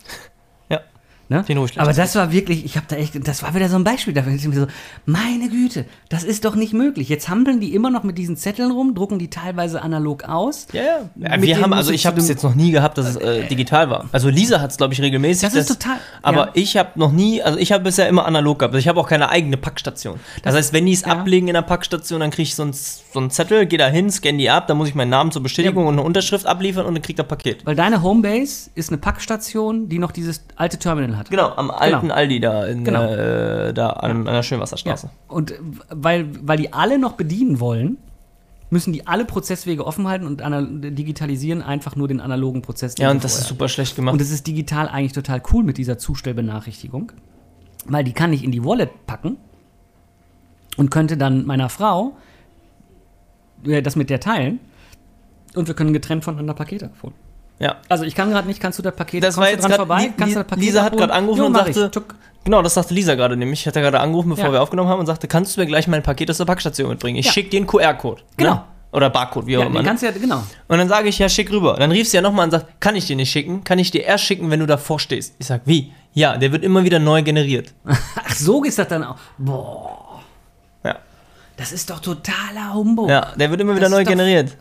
S2: Ja.
S1: Ne?
S2: Den ich gleich
S1: Aber das war wirklich, ich habe da echt, das war wieder so ein Beispiel dafür. Ich mir so, meine Güte, das ist doch nicht möglich. Jetzt hampeln die immer noch mit diesen Zetteln rum, drucken die teilweise analog aus.
S2: Ja, ja. ja wir haben, also ich habe es jetzt noch nie gehabt, dass es äh, digital war. Also Lisa hat es, glaube ich, regelmäßig.
S1: Das ist total-
S2: Aber
S1: ja.
S2: ich habe noch nie, also ich habe bisher immer analog gehabt. Also ich habe auch keine eigene Packstation. Das, heißt, wenn die es
S1: ja.
S2: ablegen in der Packstation, dann kriege ich so einen, so einen Zettel, gehe da hin, scanne die ab, dann muss ich meinen Namen zur Bestätigung und eine Unterschrift abliefern und dann kriegt er Paket.
S1: Weil deine Homebase ist eine Packstation, die noch dieses alte Terminal hat.
S2: Genau, am alten
S1: Genau.
S2: Aldi da, in,
S1: Genau.
S2: äh, da an, an der
S1: Ja.
S2: Schönwasserstraße.
S1: Und äh, weil, weil die alle noch bedienen wollen, müssen die alle Prozesswege offen halten und digitalisieren einfach nur den analogen Prozess. den
S2: Ja, und das ist super schlecht gemacht.
S1: Und es ist digital eigentlich total cool mit dieser Zustellbenachrichtigung, weil die kann ich in die Wallet packen und könnte dann meiner Frau äh, das mit der teilen und wir können getrennt voneinander Pakete abholen.
S2: Ja.
S1: Also ich kann gerade nicht, kannst du das Paket
S2: Das war
S1: du
S2: jetzt
S1: dran vorbei?
S2: Li-
S1: kannst du
S2: Li-
S1: das Paket
S2: Lisa hat gerade angerufen
S1: Jo,
S2: und sagte-. Genau, das sagte Lisa gerade nämlich. Ich hatte gerade angerufen, bevor
S1: Ja.
S2: wir aufgenommen haben und sagte, kannst du mir gleich mein Paket aus der Packstation mitbringen? Ich
S1: Ja.
S2: schicke dir einen QR-Code.
S1: Genau.
S2: Ne? Oder Barcode, wie auch
S1: Ja,
S2: immer. ne?
S1: kannst du ja, genau.
S2: Und dann sage ich, ja, schick rüber. Dann rief sie ja nochmal und sagt, kann ich dir nicht schicken? Kann ich dir erst schicken, wenn du davor stehst? Ich sag, wie? Ja, der wird immer wieder neu generiert.
S1: Ach, so ist das dann auch. Boah,
S2: Ja,
S1: das ist doch totaler Humbug.
S2: ja der wird immer wieder
S1: Das
S2: neu
S1: ist doch-
S2: generiert.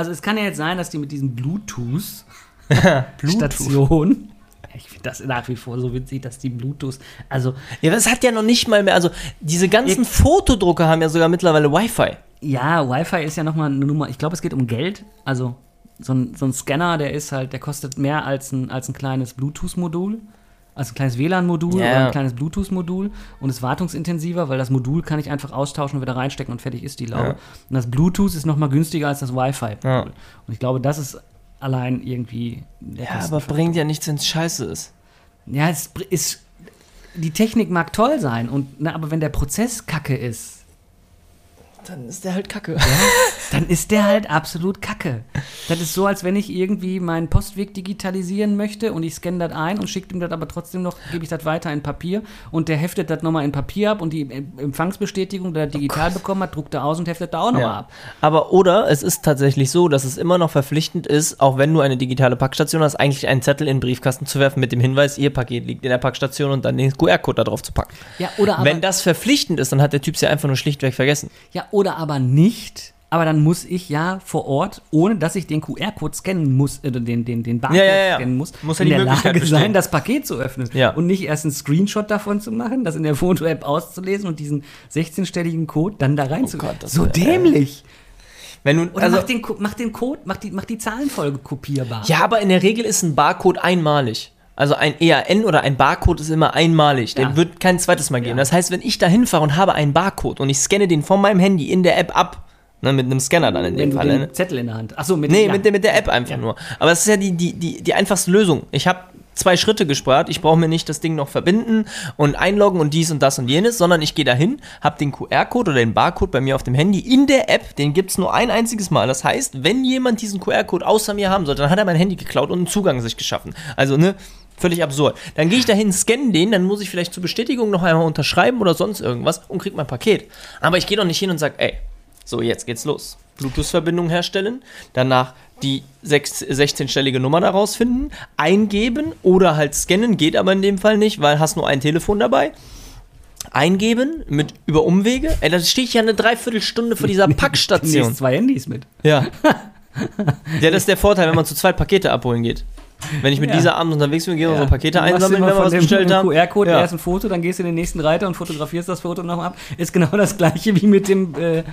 S1: Also es kann ja jetzt sein, dass die mit diesen Bluetooth-Stationen, ich finde das nach wie vor so witzig, dass die Bluetooth, also
S2: Ja, das hat ja noch nicht mal mehr, also diese ganzen
S1: Ich-
S2: Fotodrucker haben ja sogar mittlerweile Wi-Fi.
S1: ja, Wi-Fi ist ja nochmal eine Nummer, ich glaube, es geht um Geld, also so ein, so ein Scanner, der ist halt, der kostet mehr als ein, als ein kleines Bluetooth-Modul. Also ein kleines WLAN-Modul
S2: Ja.
S1: oder ein kleines Bluetooth-Modul und ist wartungsintensiver, weil das Modul kann ich einfach austauschen und wieder reinstecken und fertig ist die Laube.
S2: Ja.
S1: Und das Bluetooth ist nochmal günstiger als das Wi-Fi.
S2: Ja.
S1: Und ich glaube, das ist allein irgendwie der
S2: Ja, aber bringt ja nichts, wenn es scheiße ist.
S1: Ja, es ist. Die Technik mag toll sein, und, ne, aber wenn der Prozess kacke ist,
S2: Dann ist der halt kacke.
S1: dann ist der halt absolut kacke. Das ist so, als wenn ich irgendwie meinen Postweg digitalisieren möchte und ich scanne das ein und schicke ihm das aber trotzdem noch, gebe ich das weiter in Papier und der heftet das nochmal in Papier ab und die Em- Empfangsbestätigung, die er digital bekommen hat, druckt er aus und heftet da auch nochmal
S2: Ja.
S1: ab.
S2: Aber oder es ist tatsächlich so, dass es immer noch verpflichtend ist, auch wenn du eine digitale Packstation hast, eigentlich einen Zettel in den Briefkasten zu werfen mit dem Hinweis, ihr Paket liegt in der Packstation und dann den QR-Code da drauf zu packen.
S1: Ja, oder aber,
S2: wenn das verpflichtend ist, dann hat der Typ es ja einfach nur schlichtweg vergessen.
S1: ja, oder aber nicht. Aber dann muss ich ja vor Ort, ohne dass ich den QR-Code scannen muss, äh, den, den, den Barcode
S2: Ja, ja, ja.
S1: scannen muss,
S2: Muss
S1: in der Lage
S2: bestehen.
S1: sein, das Paket zu öffnen. Und nicht erst einen Screenshot davon zu machen, das in der Foto-App auszulesen und diesen 16-stelligen Code dann da rein zu
S2: Gott, das
S1: So
S2: wär-
S1: dämlich.
S2: Wenn du,
S1: Oder
S2: also,
S1: mach, den, mach den Code, mach die, mach die Zahlenfolge kopierbar.
S2: ja, aber in der Regel ist ein Barcode einmalig. Also ein EAN oder ein Barcode ist immer einmalig. Den
S1: Ja.
S2: wird kein zweites Mal geben.
S1: Ja.
S2: Das heißt, wenn ich da hinfahre und habe einen Barcode und ich scanne den von meinem Handy in der App ab, ne, mit einem Scanner dann in dem Fall,
S1: den
S2: ne?
S1: Zettel in der Hand. Achso, mit
S2: Nee,
S1: ja.
S2: mit, der, mit der App einfach nur. Aber es ist ja die, die, die, die einfachste Lösung. Ich habe zwei Schritte gespart. Ich brauche mir nicht das Ding noch verbinden und einloggen und dies und das und jenes, sondern ich gehe dahin, habe den QR-Code oder den Barcode bei mir auf dem Handy in der App. Den gibt es nur ein einziges Mal. Das heißt, wenn jemand diesen QR-Code außer mir haben sollte, dann hat er mein Handy geklaut und einen Zugang sich geschaffen. Also, ne? Völlig absurd. Dann gehe ich dahin, scanne den, dann muss ich vielleicht zur Bestätigung noch einmal unterschreiben oder sonst irgendwas und krieg mein Paket. Aber ich gehe doch nicht hin und sage, ey, So, jetzt geht's los. Bluetooth-Verbindung herstellen, danach die sechs- 16-stellige Nummer da rausfinden, eingeben oder halt scannen, geht aber in dem Fall nicht, weil hast nur ein Telefon dabei. Eingeben mit über Umwege. Ey, da stehe ich ja eine Dreiviertelstunde vor dieser Packstation.
S1: Nächst zwei Handys mit.
S2: Ja. ja, das ist der Vorteil, wenn man zu zweit Pakete abholen geht. Wenn ich mit
S1: Ja.
S2: dieser abends unterwegs bin, gehen wir
S1: Ja.
S2: unsere Pakete
S1: Du
S2: einsammeln, wenn wir was bestellt haben.
S1: QR-Code
S2: Ja.
S1: erst ein Foto, dann gehst du in den nächsten Reiter und fotografierst das Foto noch ab. Ist genau das gleiche wie mit dem äh, äh,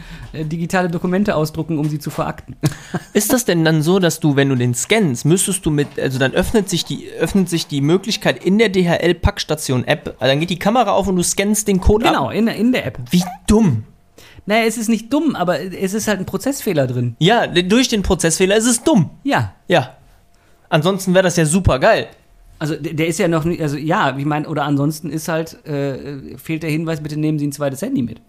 S1: digitale Dokumente ausdrucken, um sie zu verakten.
S2: Ist das denn dann so, dass du, wenn du den scannst, müsstest du mit, also dann öffnet sich die, öffnet sich die Möglichkeit in der DHL-Packstation-App, also dann geht die Kamera auf und du scannst den Code
S1: Genau,
S2: ab?
S1: in, der- in der App.
S2: Wie dumm.
S1: Naja, es ist nicht dumm, aber es ist halt ein Prozessfehler drin.
S2: Ja, durch den Prozessfehler ist es dumm.
S1: Ja.
S2: Ja. Ansonsten wäre das ja super geil.
S1: Also der, ist ja noch nicht, also ja, ich meine, oder ansonsten ist halt, äh, fehlt der Hinweis, bitte nehmen Sie ein zweites Handy mit.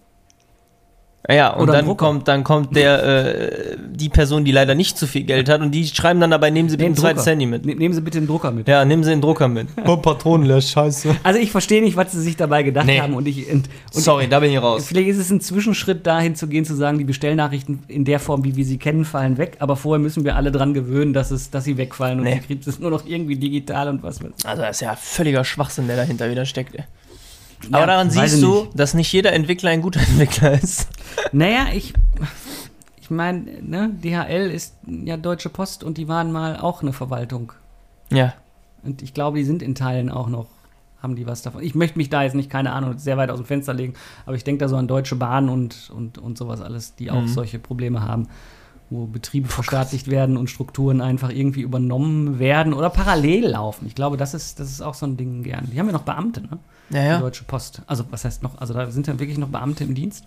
S2: Ja, und dann
S1: Drucker.
S2: kommt, dann kommt der, äh, die Person, die leider nicht zu viel Geld hat und die schreiben dann dabei, nehmen Sie bitte zweites
S1: Drucker.
S2: Handy mit.
S1: Ne- Nehmen Sie bitte den Drucker mit.
S2: Ja, nehmen Sie den Drucker mit. Oh, Patronenleer, scheiße.
S1: Also ich verstehe nicht, was sie sich dabei gedacht
S2: Nee.
S1: haben und ich und, und
S2: Sorry, da bin ich raus.
S1: Vielleicht ist es ein Zwischenschritt dahin zu gehen, zu sagen, die Bestellnachrichten in der Form, wie wir sie kennen, fallen weg. Aber vorher müssen wir alle dran gewöhnen, dass, es, dass sie wegfallen und
S2: Nee.
S1: die kriegt es nur noch irgendwie digital und was ich.
S2: Also das ist ja völliger Schwachsinn, der dahinter wieder steckt. Ey.
S1: Ja,
S2: Aber daran siehst du,
S1: nicht.
S2: dass nicht jeder Entwickler ein guter Entwickler ist.
S1: Naja, ich. Ich meine, ne, DHL ist ja Deutsche Post und die waren mal auch eine Verwaltung.
S2: Ja.
S1: Und ich glaube, die sind in Teilen auch noch, haben die was davon. Ich möchte mich da jetzt nicht, keine Ahnung, sehr weit aus dem Fenster legen, aber ich denke da so an Deutsche Bahn und, und, und sowas alles, die auch
S2: Mhm.
S1: solche Probleme haben, wo Betriebe verstaatlicht werden und Strukturen einfach irgendwie übernommen werden oder parallel laufen. Ich glaube, das ist, das ist auch so ein Ding gern. Die haben ja noch Beamte, ne?
S2: Ja,
S1: Die
S2: ja.
S1: Deutsche Post. Also, was heißt noch? Also, da sind ja wirklich noch Beamte im Dienst.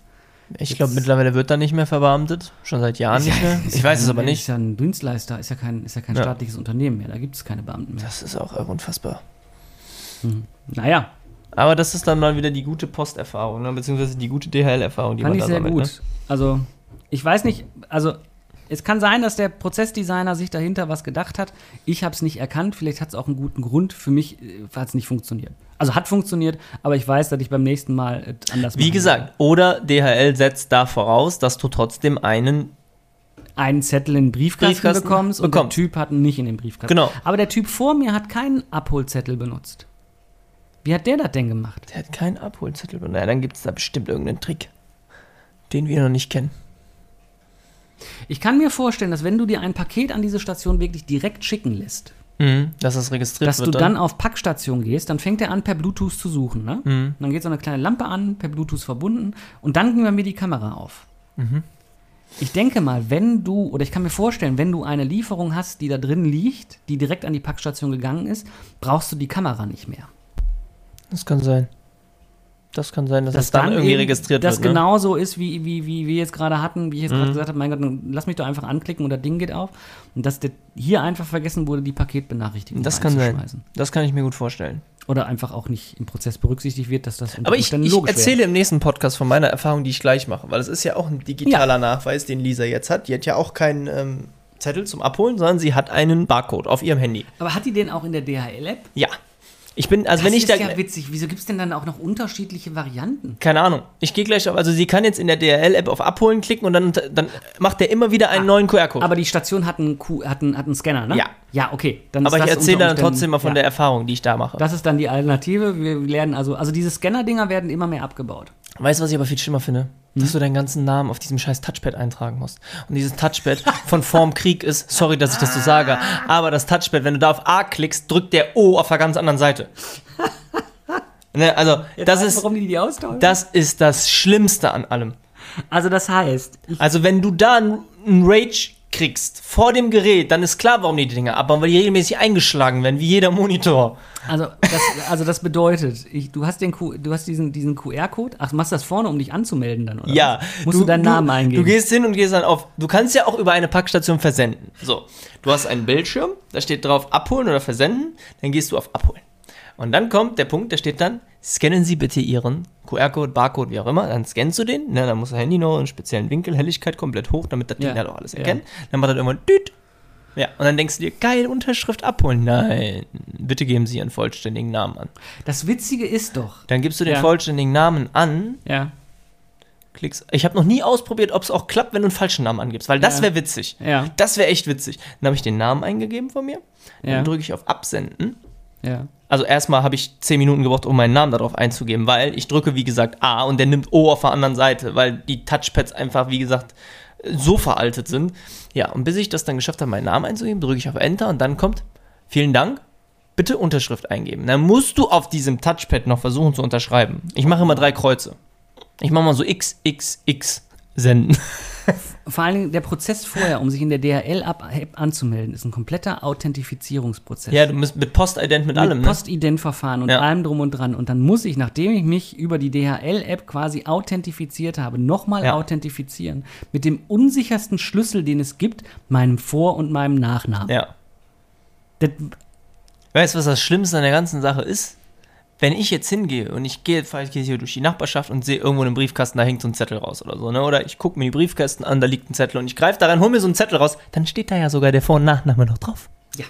S2: Ich glaube, mittlerweile wird da nicht mehr verbeamtet. Schon seit Jahren nicht mehr.
S1: Ist
S2: Ich weiß es aber
S1: Ist
S2: nicht.
S1: ja ein Dienstleister, ist ja kein, ist ja kein
S2: Ja.
S1: staatliches Unternehmen mehr. Da gibt es keine Beamten mehr.
S2: Das ist auch unfassbar.
S1: Naja,
S2: Aber das ist dann mal wieder die gute Posterfahrung, ne? beziehungsweise die gute DHL-Erfahrung, die
S1: Fand
S2: man
S1: ich
S2: da
S1: sehr
S2: sammelt.
S1: gut.
S2: Ne?
S1: Also, ich weiß nicht, also es kann sein, dass der Prozessdesigner sich dahinter was gedacht hat. Ich habe es nicht erkannt. Vielleicht hat es auch einen guten Grund. Für mich äh, hat es nicht funktioniert. Also hat funktioniert, aber ich weiß, dass ich beim nächsten Mal äh, anders
S2: Wie gesagt, oder DHL setzt da voraus, dass du trotzdem einen.
S1: einen Zettel in den Briefkasten,
S2: Briefkasten
S1: bekommst und
S2: bekommst.
S1: der Typ hat ihn nicht in den Briefkasten.
S2: Genau.
S1: Aber der Typ vor mir hat keinen Abholzettel benutzt. Wie hat der das denn gemacht?
S2: Der hat keinen Abholzettel. Na, dann gibt es da bestimmt irgendeinen Trick, den wir noch nicht kennen.
S1: Ich kann mir vorstellen, dass wenn du dir ein Paket an diese Station wirklich direkt schicken lässt,
S2: Mhm, dass das registriert
S1: dass du
S2: wird.
S1: dann auf Packstation gehst, dann fängt er an, per Bluetooth zu suchen. Ne?
S2: Mhm.
S1: Dann geht so eine kleine Lampe an, per Bluetooth verbunden, und dann ging bei mir die Kamera auf.
S2: Mhm.
S1: Ich denke mal, wenn du, oder ich kann mir vorstellen, wenn du eine Lieferung hast, die da drin liegt, die direkt an die Packstation gegangen ist, brauchst du die Kamera nicht mehr.
S2: Das kann sein. Das kann sein, dass das dann, irgendwie
S1: eben
S2: registriert
S1: das
S2: wird. Ne?
S1: genauso ist, wie, wie, wie wir jetzt gerade hatten, wie ich jetzt gerade
S2: Mhm.
S1: gesagt habe, mein Gott, dann lass mich doch einfach anklicken und das Ding geht auf. Und dass hier einfach vergessen wurde, die Paketbenachrichtigung
S2: Das kann sein. Das kann ich mir gut vorstellen.
S1: Oder einfach auch nicht im Prozess berücksichtigt wird, dass das unter
S2: Aber ich, ich
S1: logisch wäre.
S2: erzähle im nächsten Podcast von meiner Erfahrung, die ich gleich mache, weil es ist ja auch ein digitaler Nachweis, den Lisa jetzt hat. Die hat ja auch keinen ähm, Zettel zum Abholen, sondern sie hat einen Barcode auf ihrem Handy.
S1: Aber hat die den auch in der DHL-App?
S2: Ja. Ich bin, also
S1: das
S2: wenn ich
S1: ist
S2: da.
S1: ja witzig. Wieso gibt es denn dann auch noch unterschiedliche Varianten?
S2: keine Ahnung. Ich gehe gleich auf, also sie kann jetzt in der DHL-App auf Abholen klicken und dann, dann macht der immer wieder einen
S1: Ah,
S2: neuen QR-Code.
S1: Aber die Station hat einen, Q, hat einen, hat einen Scanner, ne?
S2: Ja.
S1: Ja, okay. Dann
S2: Aber
S1: ist
S2: ich erzähle dann trotzdem mal von
S1: ja.
S2: der Erfahrung, die ich da mache.
S1: Das ist dann die Alternative. Wir lernen also, also diese Scanner-Dinger werden immer mehr abgebaut.
S2: Weißt du, was ich aber viel schlimmer finde? Dass du deinen ganzen Namen auf diesem scheiß Touchpad eintragen musst. Und dieses Touchpad von vorm Krieg ist, sorry, dass ich das so sage, aber das Touchpad, wenn du da auf A klickst, drückt der O auf der ganz anderen Seite. ne, also, das
S1: weißt du,
S2: ist,
S1: warum die die
S2: das ist das Schlimmste an allem.
S1: also das heißt,
S2: Also, wenn du da einen Rage kriegst vor dem Gerät, dann ist klar, warum die Dinger abbauen, weil die regelmäßig eingeschlagen werden, wie jeder Monitor.
S1: also, das, also das bedeutet, ich, du hast, den Q, du hast diesen, diesen QR-Code. Ach, du machst das vorne, um dich anzumelden dann, oder?
S2: Ja.
S1: was? Musst du, deinen Namen eingeben?
S2: Du gehst hin und gehst dann auf. Du kannst ja auch über eine Packstation versenden. So. Du hast einen Bildschirm, da steht drauf abholen oder versenden. Dann gehst du auf abholen. Und dann kommt der Punkt, da steht dann, scannen Sie bitte Ihren QR-Code, Barcode, wie auch immer. Dann scannst du den. Ne, dann muss das Handy noch in einen speziellen Winkel, Helligkeit komplett hoch, damit das
S1: Ja.
S2: Ding halt auch alles
S1: Ja.
S2: erkennt. Dann macht er irgendwann düt. Ja, und dann denkst du dir, geil, Unterschrift abholen. Nein, bitte geben Sie Ihren vollständigen Namen an.
S1: Das Witzige ist doch,
S2: Dann gibst du den
S1: Ja.
S2: vollständigen Namen an
S1: ja,
S2: klickst. Ich habe noch nie ausprobiert, ob es auch klappt, wenn du einen falschen Namen angibst, weil das
S1: Ja.
S2: wäre witzig.
S1: Ja.
S2: Das wäre echt witzig. Dann habe ich den Namen eingegeben von mir.
S1: Ja.
S2: Dann drücke ich auf Absenden.
S1: Ja.
S2: Also erstmal habe ich 10 Minuten gebraucht, um meinen Namen darauf einzugeben, weil ich drücke, wie gesagt, A und der nimmt O auf der anderen Seite, weil die Touchpads einfach, wie gesagt, so veraltet sind. Ja, und bis ich das dann geschafft habe, meinen Namen einzugeben, drücke ich auf Enter und dann kommt, vielen Dank, bitte Unterschrift eingeben. Dann musst du auf diesem Touchpad noch versuchen zu unterschreiben. Ich mache immer drei Kreuze. Ich mache mal so XXX senden.
S1: Vor allen Dingen der Prozess vorher, um sich in der DHL-App anzumelden, ist ein kompletter Authentifizierungsprozess.
S2: Ja, du musst mit Postident, mit, allem,
S1: mit
S2: ne?
S1: Postident-Verfahren und
S2: Ja.
S1: allem drum und dran. Und dann muss ich, nachdem ich mich über die DHL-App quasi authentifiziert habe, nochmal
S2: Ja.
S1: authentifizieren. Mit dem unsichersten Schlüssel, den es gibt, meinem Vor- und meinem Nachnamen.
S2: Ja.
S1: Das,
S2: Weißt du, was das Schlimmste an der ganzen Sache ist? Wenn ich jetzt hingehe und ich gehe, fahre ich hier durch die Nachbarschaft und sehe irgendwo in einem Briefkasten, da hängt so ein Zettel raus oder so, ne? Oder ich gucke mir die Briefkästen an, da liegt ein Zettel und ich greife da rein, hol mir so einen Zettel raus, dann steht da ja sogar der Vor- und Nachname noch drauf.
S1: Ja.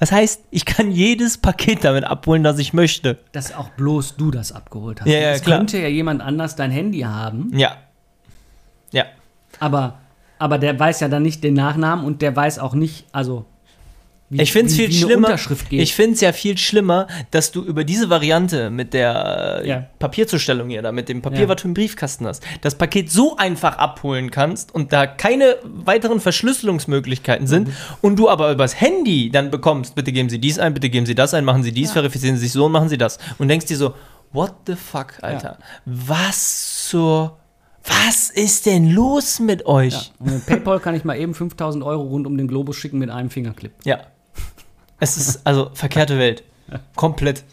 S2: Das heißt, ich kann jedes Paket damit abholen, das ich möchte.
S1: dass auch bloß du das abgeholt hast.
S2: Ja, ja,
S1: es
S2: klar.
S1: könnte ja jemand anders dein Handy haben,
S2: Ja. Ja.
S1: aber, aber der weiß ja dann nicht den Nachnamen und der weiß auch nicht, also wie,
S2: Ich finde es viel schlimmer. Ich finde es ja viel schlimmer, dass du über diese Variante mit der äh,
S1: Ja.
S2: Papierzustellung hier, da mit dem Papier,
S1: Ja.
S2: was du im Briefkasten hast, das Paket so einfach abholen kannst und da keine weiteren Verschlüsselungsmöglichkeiten sind
S1: Mhm.
S2: und du aber übers Handy dann bekommst, bitte geben Sie dies ein, bitte geben Sie das ein, machen Sie dies, verifizieren Sie sich so und machen Sie das. Und denkst dir so, what the fuck, Alter? Was zur. Was ist denn los mit
S1: ja.
S2: euch?
S1: Und mit PayPal kann ich mal eben 5000 Euro rund um den Globus schicken mit einem Fingerclip.
S2: Ja. Es ist also verkehrte Welt. Komplett.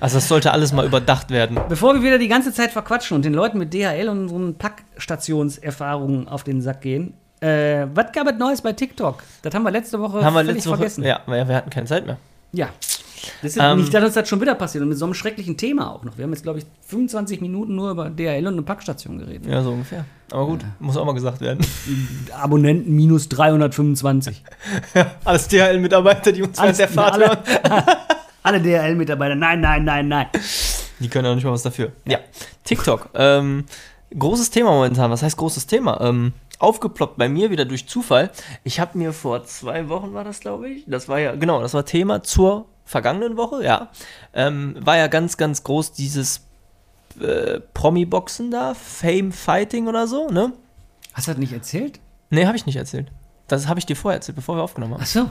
S2: Also das sollte alles mal überdacht werden.
S1: Bevor wir wieder die ganze Zeit verquatschen und den Leuten mit DHL und unseren Packstationserfahrungen auf den Sack gehen, äh, was gab es Neues bei TikTok? Das haben wir letzte Woche
S2: Haben wir
S1: völlig
S2: letzte Woche.
S1: vergessen.
S2: Ja, wir hatten keine Zeit mehr.
S1: Ja. Das ist
S2: Ähm,
S1: dass uns das schon wieder passiert und mit so einem schrecklichen Thema auch noch. Wir haben jetzt, glaube ich, 25 Minuten nur über DHL und eine Packstation geredet.
S2: Ja, so ungefähr. Aber gut, muss auch mal gesagt werden.
S1: Abonnenten minus 325.
S2: Alles DHL-Mitarbeiter, die uns
S1: Alles-
S2: der Fahrt
S1: alle-
S2: hören,
S1: Alle DHL-Mitarbeiter, nein, nein, nein, nein.
S2: die können ja nicht mal was dafür. Ja, TikTok. Ähm, großes Thema momentan. Was heißt großes Thema? Ähm, aufgeploppt bei mir wieder durch Zufall. Ich habe mir vor zwei Wochen war das, glaube ich. Das war ja, genau, das war Thema zur vergangenen Woche, ja. Ähm, war ja ganz, ganz groß dieses äh, Promi-Boxen da, Fame Fighting oder so, ne?
S1: Hast du das nicht erzählt?
S2: Nee, habe ich nicht erzählt. Das habe ich dir vorher erzählt, bevor wir aufgenommen haben.
S1: Ach so.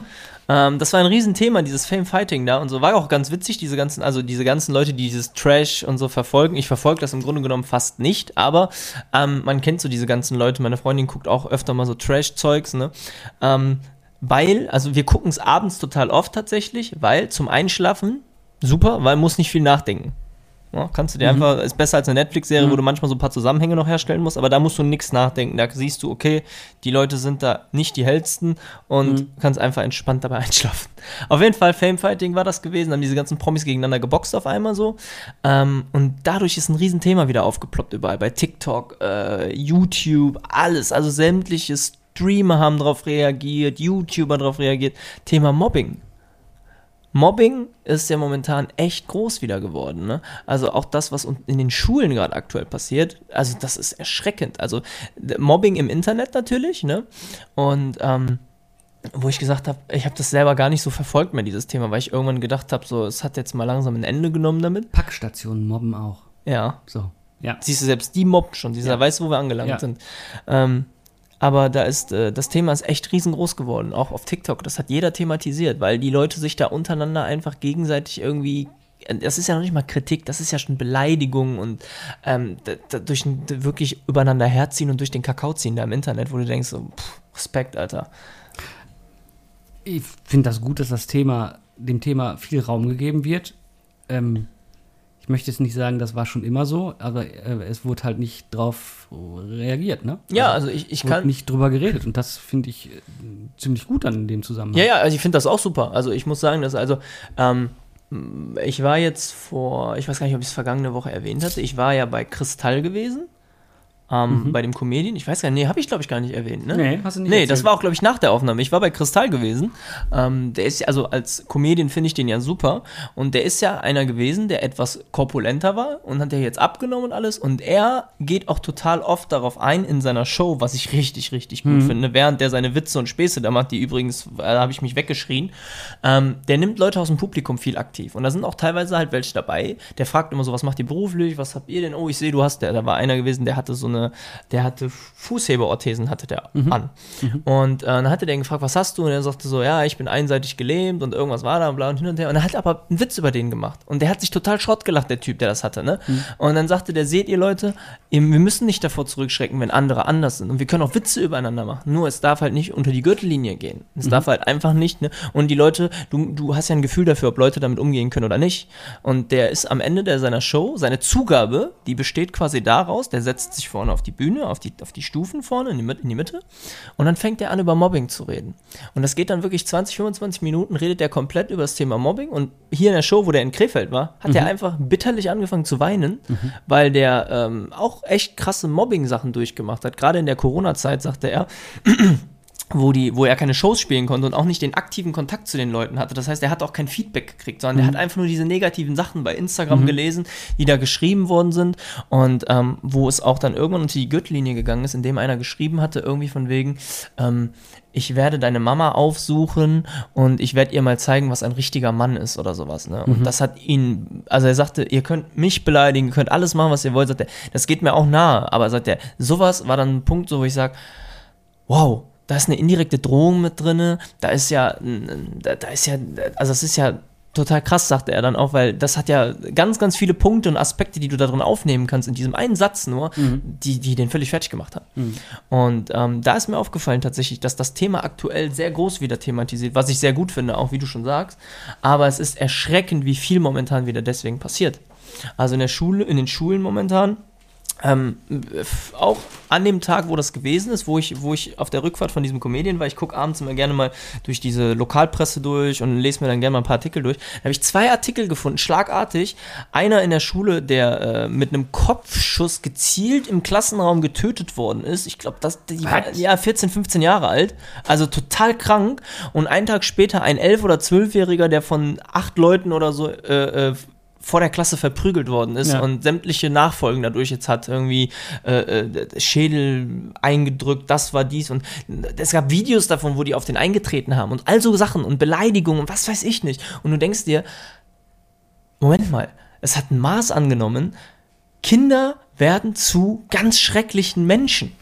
S2: Ähm, das war ein Riesenthema, dieses Fame Fighting da und so. War auch ganz witzig, diese ganzen, also diese ganzen Leute, die dieses Trash und so verfolgen. Ich verfolge das im Grunde genommen fast nicht, aber ähm, man kennt so diese ganzen Leute. Meine Freundin guckt auch öfter mal so Trash-Zeugs, ne? Ähm, weil, also wir gucken es abends total oft tatsächlich, weil zum Einschlafen super, weil muss nicht viel nachdenken. Ja, kannst du dir einfach, ist besser als eine Netflix-Serie, wo du manchmal so ein paar Zusammenhänge noch herstellen musst, aber da musst du nichts nachdenken. Da siehst du, okay, die Leute sind da nicht die hellsten und kannst einfach entspannt dabei einschlafen. Auf jeden Fall, Famefighting war das gewesen, haben diese ganzen Promis gegeneinander geboxt auf einmal so. Ähm, und dadurch ist ein Riesenthema wieder aufgeploppt überall. Bei TikTok, äh, YouTube, alles. Also sämtliche Streamer haben darauf reagiert, YouTuber darauf reagiert. Thema Mobbing. Mobbing ist ja momentan echt groß wieder geworden. Ne? Also auch das, was in den Schulen gerade aktuell passiert, also das ist erschreckend. Also Mobbing im Internet natürlich, ne? Und ähm, wo ich gesagt habe, ich habe das selber gar nicht so verfolgt mehr, dieses Thema, weil ich irgendwann gedacht habe, so, es hat jetzt mal langsam ein Ende genommen damit.
S1: Packstationen mobben auch.
S2: Ja.
S1: So. Ja.
S2: Siehst du, selbst die mobbt schon, dieser
S1: Ja.
S2: weiß, wo wir angelangt
S1: Ja.
S2: sind. Ähm, aber da ist, äh, das Thema ist echt riesengroß geworden, auch auf TikTok. Das hat jeder thematisiert, weil die Leute sich da untereinander einfach gegenseitig irgendwie. Das ist ja noch nicht mal Kritik, das ist ja schon Beleidigung und ähm, durch ein, wirklich übereinander herziehen und durch den Kakao ziehen da im Internet, wo du denkst, so, pff, Respekt, Alter.
S1: Ich finde das gut, dass das Thema, dem Thema viel Raum gegeben wird. Ähm, ich möchte jetzt nicht sagen, das war schon immer so, aber äh, es wurde halt nicht drauf reagiert, ne?
S2: Ja, also ich, ich
S1: wurde
S2: kann.
S1: nicht drüber geredet und das finde ich äh, ziemlich gut dann in dem Zusammenhang.
S2: Ja, ja, also ich finde das auch super. Also ich muss sagen, dass also, ähm, ich war jetzt vor, ich weiß gar nicht, ob ich es vergangene Woche erwähnt hatte, ich war ja bei Kristall gewesen ähm,
S1: Mhm.
S2: bei dem Comedian. Ich weiß gar nicht, nee, habe ich glaube ich gar nicht erwähnt, ne?
S1: Nee, hast du nicht
S2: Nee,
S1: erzählt.
S2: das war auch glaube ich nach der Aufnahme. Ich war bei Kristall gewesen. Ähm, der ist ja, also als Comedian finde ich den ja super. Und der ist ja einer gewesen, der etwas korpulenter war und hat ja jetzt abgenommen und alles. Und er geht auch total oft darauf ein in seiner Show, was ich richtig, richtig gut finde. Während der seine Witze und Späße da macht, die übrigens, äh, da habe ich mich weggeschrien, ähm, der nimmt Leute aus dem Publikum viel aktiv. Und da sind auch teilweise halt welche dabei. Der fragt immer so, was macht ihr beruflich? Was habt ihr denn? Oh, ich sehe, du hast der. Da war einer gewesen, der hatte so eine, der hatte Fußhebeorthesen, hatte der an. Und äh, dann hatte der ihn gefragt, was hast du? Und er sagte so, ja, ich bin einseitig gelähmt und irgendwas war da und bla und hin und her. Und er hat aber einen Witz über den gemacht. Und der hat sich total Schrott gelacht, der Typ, der das hatte, ne? Und dann sagte der, seht ihr Leute, wir müssen nicht davor zurückschrecken, wenn andere anders sind. Und wir können auch Witze übereinander machen. Nur es darf halt nicht unter die Gürtellinie gehen. Es darf halt einfach nicht, ne? Und die Leute, du, du hast ja ein Gefühl dafür, ob Leute damit umgehen können oder nicht. Und der ist am Ende der, seiner Show, seine Zugabe, die besteht quasi daraus, der setzt sich vorne auf die Bühne, auf die, auf die Stufen vorne, in die, in die Mitte. Und dann fängt er an, über Mobbing zu reden. Und das geht dann wirklich 20, 25 Minuten, redet er komplett über das Thema Mobbing. Und hier in der Show, wo der in Krefeld war, hat er einfach bitterlich angefangen zu weinen, weil der ähm, auch echt krasse Mobbing-Sachen durchgemacht hat. Gerade in der Corona-Zeit, sagte er, wo, die, wo er keine Shows spielen konnte und auch nicht den aktiven Kontakt zu den Leuten hatte. Das heißt, er hat auch kein Feedback gekriegt, sondern er hat einfach nur diese negativen Sachen bei Instagram gelesen, die da geschrieben worden sind und ähm, wo es auch dann irgendwann unter die Gürtellinie gegangen ist, indem einer geschrieben hatte, irgendwie von wegen, ähm, ich werde deine Mama aufsuchen und ich werde ihr mal zeigen, was ein richtiger Mann ist oder sowas. Ne? Und das hat ihn, also er sagte, ihr könnt mich beleidigen, ihr könnt alles machen, was ihr wollt, sagt er, das geht mir auch nahe, aber sagt er, sowas war dann ein Punkt, so wo ich sage, wow, da ist eine indirekte Drohung mit drinne, da ist ja, da, da ist ja, also das ist ja total krass, sagte er dann auch, weil das hat ja ganz, ganz viele Punkte und Aspekte, die du da drin aufnehmen kannst, in diesem einen Satz nur, die, die den völlig fertig gemacht haben. Und ähm, da ist mir aufgefallen tatsächlich, dass das Thema aktuell sehr groß wieder thematisiert, was ich sehr gut finde, auch wie du schon sagst, aber es ist erschreckend, wie viel momentan wieder deswegen passiert. Also in der Schule, in den Schulen momentan, ähm, auch an dem Tag, wo das gewesen ist, wo ich, wo ich auf der Rückfahrt von diesem Comedian war, ich gucke abends immer gerne mal durch diese Lokalpresse durch und lese mir dann gerne mal ein paar Artikel durch. Da habe ich zwei Artikel gefunden, schlagartig. Einer in der Schule, der äh, mit einem Kopfschuss gezielt im Klassenraum getötet worden ist. Ich glaube, das die war, ja 14, 15 Jahre alt. Also total krank. Und einen Tag später ein 11- oder 12-Jähriger, der von acht Leuten oder so äh, äh, vor der Klasse verprügelt worden ist
S1: Ja.
S2: und sämtliche Nachfolgen dadurch jetzt hat, irgendwie äh, äh, Schädel eingedrückt, das war dies und es gab Videos davon, wo die auf den eingetreten haben und all so Sachen und Beleidigungen und was weiß ich nicht. Und du denkst dir, Moment mal, es hat ein Maß angenommen, Kinder werden zu ganz schrecklichen Menschen.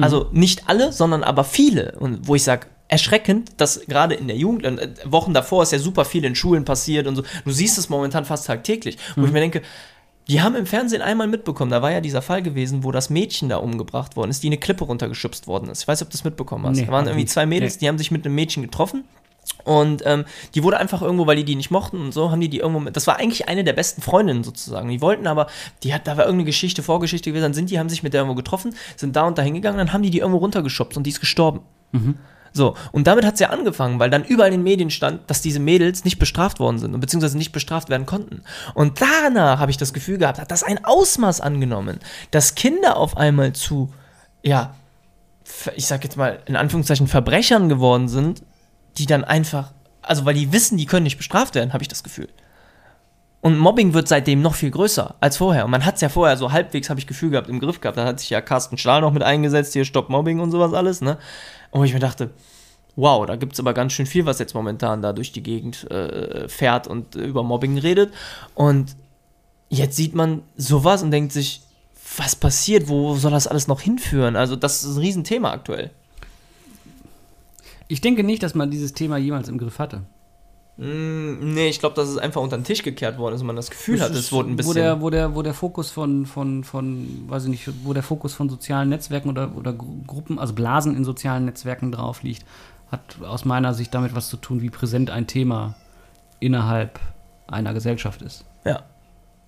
S2: Also nicht alle, sondern aber viele. Und wo ich sage, erschreckend, dass gerade in der Jugend, äh, Wochen davor ist ja super viel in Schulen passiert und so. Du siehst es momentan fast tagtäglich. Wo ich mir denke, die haben im Fernsehen einmal mitbekommen, da war ja dieser Fall gewesen, wo das Mädchen da umgebracht worden ist, die eine Klippe runtergeschubst worden ist. Ich weiß nicht, ob du das mitbekommen hast.
S1: Nee,
S2: da waren irgendwie zwei Mädels,
S1: nicht.
S2: die haben sich mit einem Mädchen getroffen. Und ähm, die wurde einfach irgendwo, weil die die nicht mochten und so, haben die die irgendwo mit. Das war eigentlich eine der besten Freundinnen sozusagen. Die wollten aber, die hat, da war irgendeine Geschichte, Vorgeschichte gewesen, dann sind die, haben sich mit der irgendwo getroffen, sind da und da hingegangen, dann haben die die irgendwo runtergeschubst und die ist gestorben. So, und damit hat es ja angefangen, weil dann überall in den Medien stand, dass diese Mädels nicht bestraft worden sind und beziehungsweise nicht bestraft werden konnten. Und danach habe ich das Gefühl gehabt, hat das ein Ausmaß angenommen, dass Kinder auf einmal zu, ja, ich sag jetzt mal in Anführungszeichen Verbrechern geworden sind, die dann einfach, also weil die wissen, die können nicht bestraft werden, habe ich das Gefühl. Und Mobbing wird seitdem noch viel größer als vorher. Und man hat es ja vorher so halbwegs, habe ich Gefühl gehabt, im Griff gehabt. Da hat sich ja Carsten Stahl noch mit eingesetzt, hier Stopp Mobbing und sowas alles, ne? Und ich mir dachte, wow, da gibt es aber ganz schön viel, was jetzt momentan da durch die Gegend äh, fährt und über Mobbing redet. Und jetzt sieht man sowas und denkt sich, was passiert? Wo soll das alles noch hinführen? Also, das ist ein Riesenthema aktuell.
S1: Ich denke nicht, dass man dieses Thema jemals im Griff hatte.
S2: Mm, nee, ich glaube, dass es einfach unter den Tisch gekehrt worden ist und man das Gefühl hat, es wurde ein bisschen.
S1: Wo der, wo der, wo der Fokus von, von, von, weiß ich nicht, wo der Fokus von sozialen Netzwerken oder, oder Gru- Gruppen, also Blasen in sozialen Netzwerken drauf liegt, hat aus meiner Sicht damit was zu tun, wie präsent ein Thema innerhalb einer Gesellschaft ist.
S2: ja.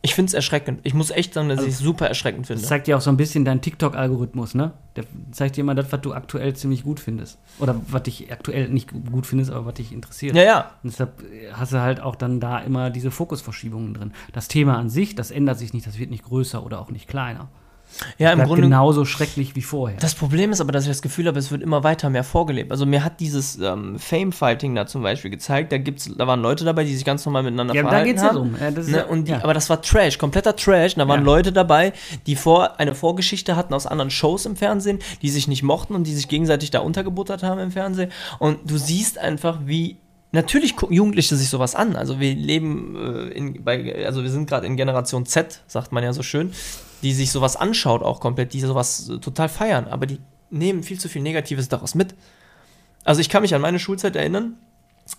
S2: Ich finde es erschreckend. Ich muss echt sagen, dass ich es super erschreckend finde.
S1: Das zeigt dir auch so ein bisschen dein TikTok-Algorithmus, ne? Der zeigt dir immer das, was du aktuell ziemlich gut findest. Oder was dich aktuell nicht gut findest, aber was dich interessiert.
S2: Ja, ja.
S1: Und deshalb hast du halt auch dann da immer diese Fokusverschiebungen drin. Das Thema an sich, das ändert sich nicht, das wird nicht größer oder auch nicht kleiner.
S2: Ja, im Grunde
S1: genauso schrecklich wie vorher.
S2: Das Problem ist aber, dass ich das Gefühl habe, es wird immer weiter mehr vorgelebt. Also mir hat dieses ähm, Fame-Fighting da zum Beispiel gezeigt, da gibt's, da waren Leute dabei, die sich ganz normal miteinander
S1: ja, da
S2: verhalten
S1: geht's ja
S2: haben.
S1: drum. Ja, ist
S2: Ne?
S1: ja,
S2: Und die,
S1: ja.
S2: Aber das war Trash, kompletter Trash. Und da waren
S1: Ja.
S2: Leute dabei, die vor eine Vorgeschichte hatten aus anderen Shows im Fernsehen, die sich nicht mochten und die sich gegenseitig da untergebuttert haben im Fernsehen. Und du siehst einfach, wie Natürlich gucken Jugendliche sich sowas an. Also wir leben äh, in, bei, also wir sind gerade in Generation Z, sagt man ja so schön, die sich sowas anschaut auch komplett, die sowas äh, total feiern, aber die nehmen viel zu viel Negatives daraus mit. Also ich kann mich an meine Schulzeit erinnern.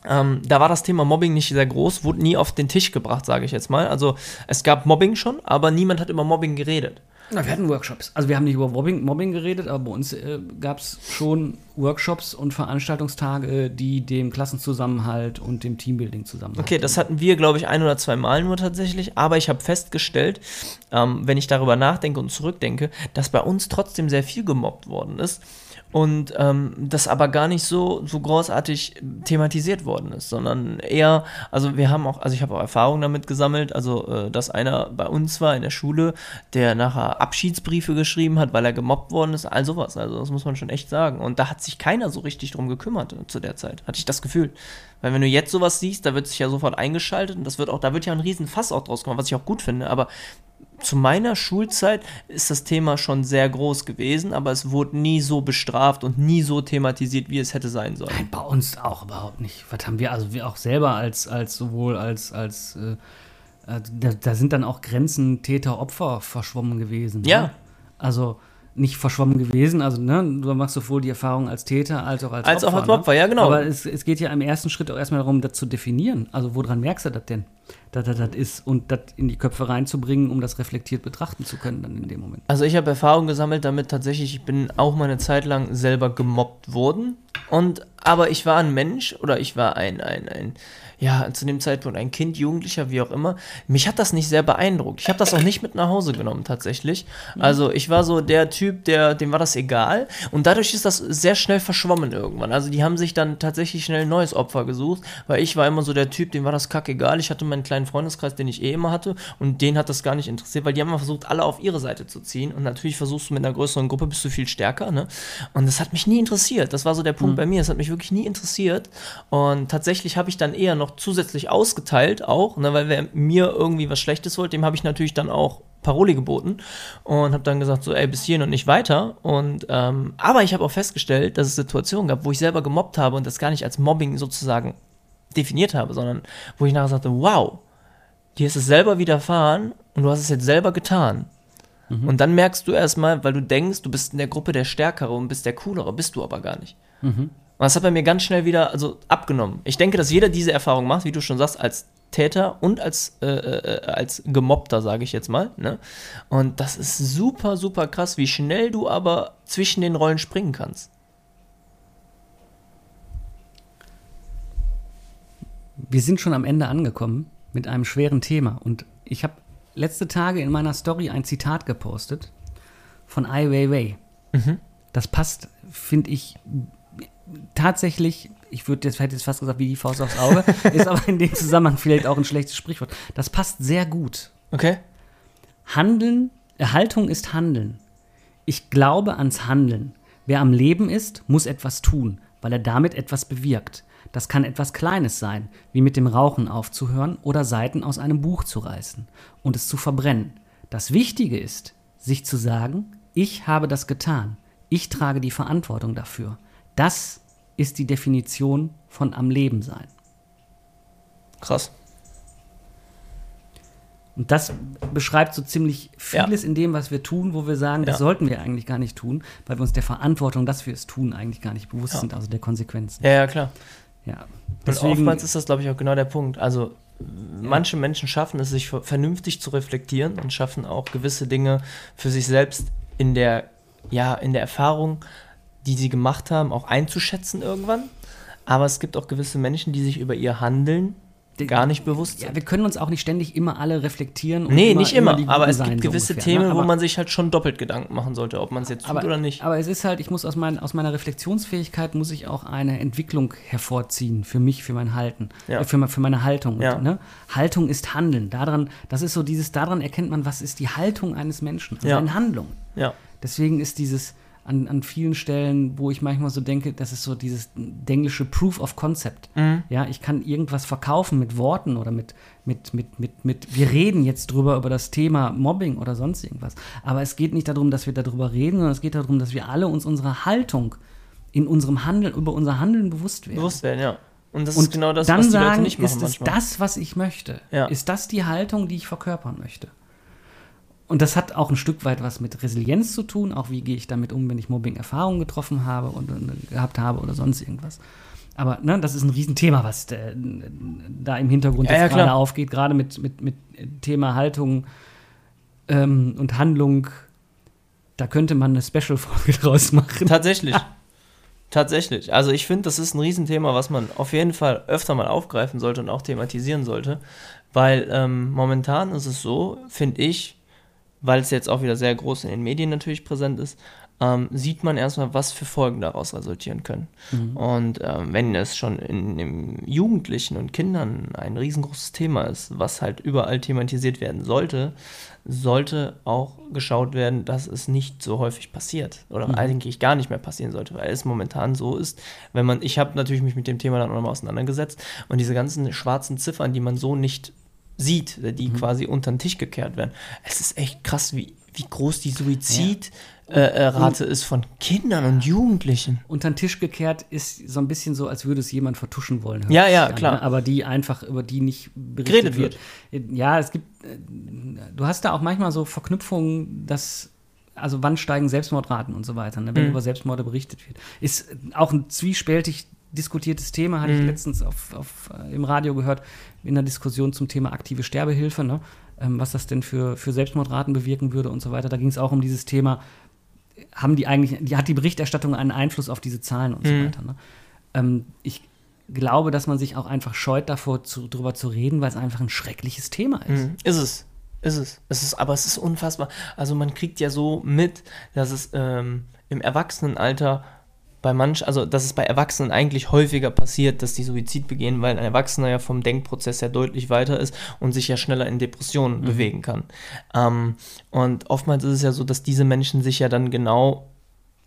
S2: Ähm, da war das Thema Mobbing nicht sehr groß, wurde nie auf den Tisch gebracht, sage ich jetzt mal. Also es gab Mobbing schon, aber niemand hat über Mobbing geredet.
S1: Na, wir hatten Workshops. Also wir haben nicht über Mobbing, Mobbing geredet, aber bei uns äh, gab es schon Workshops und Veranstaltungstage, die dem Klassenzusammenhalt und dem Teambuilding zusammenhalten.
S2: Okay, das hatten wir, glaube ich, ein oder zwei Mal nur tatsächlich. Aber ich habe festgestellt, ähm, wenn ich darüber nachdenke und zurückdenke, dass bei uns trotzdem sehr viel gemobbt worden ist. Und ähm, das aber gar nicht so, so großartig thematisiert worden ist, sondern eher, also wir haben auch, also ich habe auch Erfahrungen damit gesammelt, also äh, dass einer bei uns war in der Schule, der nachher Abschiedsbriefe geschrieben hat, weil er gemobbt worden ist, all sowas. Also das muss man schon echt sagen. Und da hat sich keiner so richtig drum gekümmert äh, zu der Zeit, hatte ich das Gefühl. Weil wenn du jetzt sowas siehst, da wird sich ja sofort eingeschaltet und das wird auch, da wird ja ein riesen Fass auch draus kommen, was ich auch gut finde, aber zu meiner Schulzeit ist das Thema schon sehr groß gewesen, aber es wurde nie so bestraft und nie so thematisiert, wie es hätte sein sollen.
S1: Nein, bei uns auch überhaupt nicht. Was haben wir, also wir auch selber als, als sowohl als, als äh, äh, da, da sind dann auch Grenzen Täter-Opfer verschwommen gewesen.
S2: Ja.
S1: Ne? Also nicht verschwommen gewesen, also ne, du machst sowohl die Erfahrung als Täter als auch als
S2: Als auch
S1: Opfer.
S2: als Opfer,
S1: ne?
S2: ja, genau.
S1: Aber es, es geht ja im ersten Schritt auch erstmal darum, das zu definieren. Also woran merkst du das denn, dass das das ist und das in die Köpfe reinzubringen, um das reflektiert betrachten zu können dann in dem Moment.
S2: Also ich habe Erfahrung gesammelt damit tatsächlich, ich bin auch mal eine Zeit lang selber gemobbt worden. Und aber ich war ein Mensch oder ich war ein, ein, ein, ja, zu dem Zeitpunkt ein Kind, Jugendlicher, wie auch immer. Mich hat das nicht sehr beeindruckt. Ich habe das auch nicht mit nach Hause genommen, tatsächlich. Also ich war so der Typ, der, dem war das egal. Und dadurch ist das sehr schnell verschwommen irgendwann. Also die haben sich dann tatsächlich schnell ein neues Opfer gesucht, weil ich war immer so der Typ, dem war das kackegal. Ich hatte meinen kleinen Freundeskreis, den ich eh immer hatte, und den hat das gar nicht interessiert, weil die haben versucht, alle auf ihre Seite zu ziehen. Und natürlich versuchst du mit einer größeren Gruppe, bist du viel stärker, ne? Und das hat mich nie interessiert. Das war so der Punkt bei mir. Das hat mich wirklich nie interessiert. Und tatsächlich habe ich dann eher noch zusätzlich ausgeteilt, auch, ne, weil wer mir irgendwie was Schlechtes wollte, dem habe ich natürlich dann auch Paroli geboten und habe dann gesagt, so, ey, bis hierhin und nicht weiter. Und ähm, aber ich habe auch festgestellt, dass es Situationen gab, wo ich selber gemobbt habe und das gar nicht als Mobbing sozusagen definiert habe, sondern wo ich nachher sagte, wow, dir ist es selber widerfahren und du hast es jetzt selber getan. Und dann merkst du erstmal, weil du denkst, du bist in der Gruppe der Stärkere und bist der Coolere, bist du aber gar nicht. Und das hat bei mir ganz schnell wieder also abgenommen. Ich denke, dass jeder diese Erfahrung macht, wie du schon sagst, als Täter und als, äh, äh, als Gemobbter, sage ich jetzt mal. Ne? Und das ist super, super krass, wie schnell du aber zwischen den Rollen springen kannst.
S1: Wir sind schon am Ende angekommen mit einem schweren Thema. Und ich habe letzte Tage in meiner Story ein Zitat gepostet von Ai Weiwei. Das passt, finde ich, tatsächlich, ich würde jetzt, hätte jetzt fast gesagt, wie die Faust aufs Auge, ist aber in dem Zusammenhang vielleicht auch ein schlechtes Sprichwort. Das passt sehr gut.
S2: Okay?
S1: Handeln, Haltung ist Handeln. Ich glaube ans Handeln. Wer am Leben ist, muss etwas tun, weil er damit etwas bewirkt. Das kann etwas Kleines sein, wie mit dem Rauchen aufzuhören oder Seiten aus einem Buch zu reißen und es zu verbrennen. Das Wichtige ist, sich zu sagen, ich habe das getan. Ich trage die Verantwortung dafür. Das ist die Definition von am Leben sein.
S2: Krass.
S1: Und das beschreibt so ziemlich vieles in dem, was wir tun, wo wir sagen, das
S2: Ja.
S1: sollten wir eigentlich gar nicht tun, weil wir uns der Verantwortung, dass wir es tun, eigentlich gar nicht bewusst
S2: Ja.
S1: sind, also der Konsequenzen.
S2: Ja, ja, klar.
S1: Ja.
S2: Und oftmals ist das, glaube ich, auch genau der Punkt. Also, manche Menschen schaffen es, sich ver- vernünftig zu reflektieren und schaffen auch gewisse Dinge für sich selbst in der, ja, in der Erfahrung, die sie gemacht haben, auch einzuschätzen irgendwann. Aber es gibt auch gewisse Menschen, die sich über ihr Handeln gar nicht bewusst
S1: Ja,
S2: sind.
S1: wir können uns auch nicht ständig immer alle reflektieren. Und
S2: nee, nicht immer,
S1: die
S2: aber es gibt
S1: so
S2: gewisse
S1: ungefähr,
S2: Themen,
S1: ne?
S2: wo man sich halt schon doppelt Gedanken machen sollte, ob man es jetzt tut
S1: aber,
S2: oder nicht.
S1: Aber es ist halt, ich muss aus, mein, aus meiner Reflexionsfähigkeit muss ich auch eine Entwicklung hervorziehen für mich, für mein Halten,
S2: Ja.
S1: äh, für, für meine Haltung.
S2: Ja.
S1: Und, ne? Haltung ist Handeln. Daran, das ist so dieses, daran erkennt man, was ist die Haltung eines Menschen, also
S2: Ja.
S1: eine Handlung.
S2: ja.
S1: Deswegen ist dieses an, an vielen Stellen, wo ich manchmal so denke, das ist so dieses englische Proof of Concept.
S2: Mhm.
S1: Ja, ich kann irgendwas verkaufen mit Worten oder mit, mit, mit, mit, mit, wir reden jetzt drüber über das Thema Mobbing oder sonst irgendwas. Aber es geht nicht darum, dass wir darüber reden, sondern es geht darum, dass wir alle uns unserer Haltung in unserem Handeln, über unser Handeln bewusst werden.
S2: Bewusst werden, ja. Und das
S1: Und
S2: ist genau das,
S1: dann
S2: was die
S1: sagen,
S2: Leute nicht machen
S1: ist
S2: manchmal.
S1: das, was ich möchte?
S2: Ja.
S1: Ist das die Haltung, die ich verkörpern möchte? Und das hat auch ein Stück weit was mit Resilienz zu tun, auch wie gehe ich damit um, wenn ich Mobbing-Erfahrungen getroffen habe und, und gehabt habe oder sonst irgendwas. Aber ne, das ist ein Riesenthema, was äh, da im Hintergrund
S2: Ja,
S1: jetzt
S2: ja,
S1: gerade aufgeht, gerade mit, mit, mit Thema Haltung ähm, und Handlung. Da könnte man eine Special-Folge draus machen.
S2: Tatsächlich. Tatsächlich. Also ich finde, das ist ein Riesenthema, was man auf jeden Fall öfter mal aufgreifen sollte und auch thematisieren sollte. Weil ähm, momentan ist es so, finde ich, weil es jetzt auch wieder sehr groß in den Medien natürlich präsent ist, ähm, sieht man erstmal, was für Folgen daraus resultieren können. Und ähm, wenn es schon in, in Jugendlichen und Kindern ein riesengroßes Thema ist, was halt überall thematisiert werden sollte, sollte auch geschaut werden, dass es nicht so häufig passiert oder eigentlich gar nicht mehr passieren sollte, weil es momentan so ist, wenn man, ich habe natürlich mich mit dem Thema dann auch nochmal auseinandergesetzt und diese ganzen schwarzen Ziffern, die man so nicht sieht, die quasi unter den Tisch gekehrt werden, es ist echt krass, wie, wie groß die Suizidrate äh, äh, Rate ist von Kindern und Jugendlichen.
S1: unter den Tisch gekehrt ist so ein bisschen so, als würde es jemand vertuschen wollen.
S2: Ja, ja, klar.
S1: ne? Aber die einfach, über die nicht berichtet
S2: Geredet
S1: wird. Ja, es gibt, äh, du hast da auch manchmal so Verknüpfungen, dass, also wann steigen Selbstmordraten und so weiter, ne, wenn
S2: Mhm.
S1: über Selbstmorde berichtet wird. Ist auch ein zwiespältig diskutiertes Thema, hatte ich
S2: Mhm.
S1: letztens auf, auf, äh, im Radio gehört, in der Diskussion zum Thema aktive Sterbehilfe, ne? ähm, was das denn für, für Selbstmordraten bewirken würde und so weiter. Da ging es auch um dieses Thema, haben die eigentlich, die, hat die Berichterstattung einen Einfluss auf diese Zahlen und so
S2: Mhm.
S1: weiter. Ne? Ähm, ich glaube, dass man sich auch einfach scheut davor, zu, drüber zu reden, weil es einfach ein schreckliches Thema ist.
S2: Mhm. Ist es. Ist es. es ist, aber es ist unfassbar. Also man kriegt ja so mit, dass es ähm, im Erwachsenenalter bei manch, also dass es bei Erwachsenen eigentlich häufiger passiert, dass die Suizid begehen, weil ein Erwachsener ja vom Denkprozess ja deutlich weiter ist und sich ja schneller in Depressionen bewegen kann. Ähm, und oftmals ist es ja so, dass diese Menschen sich ja dann genau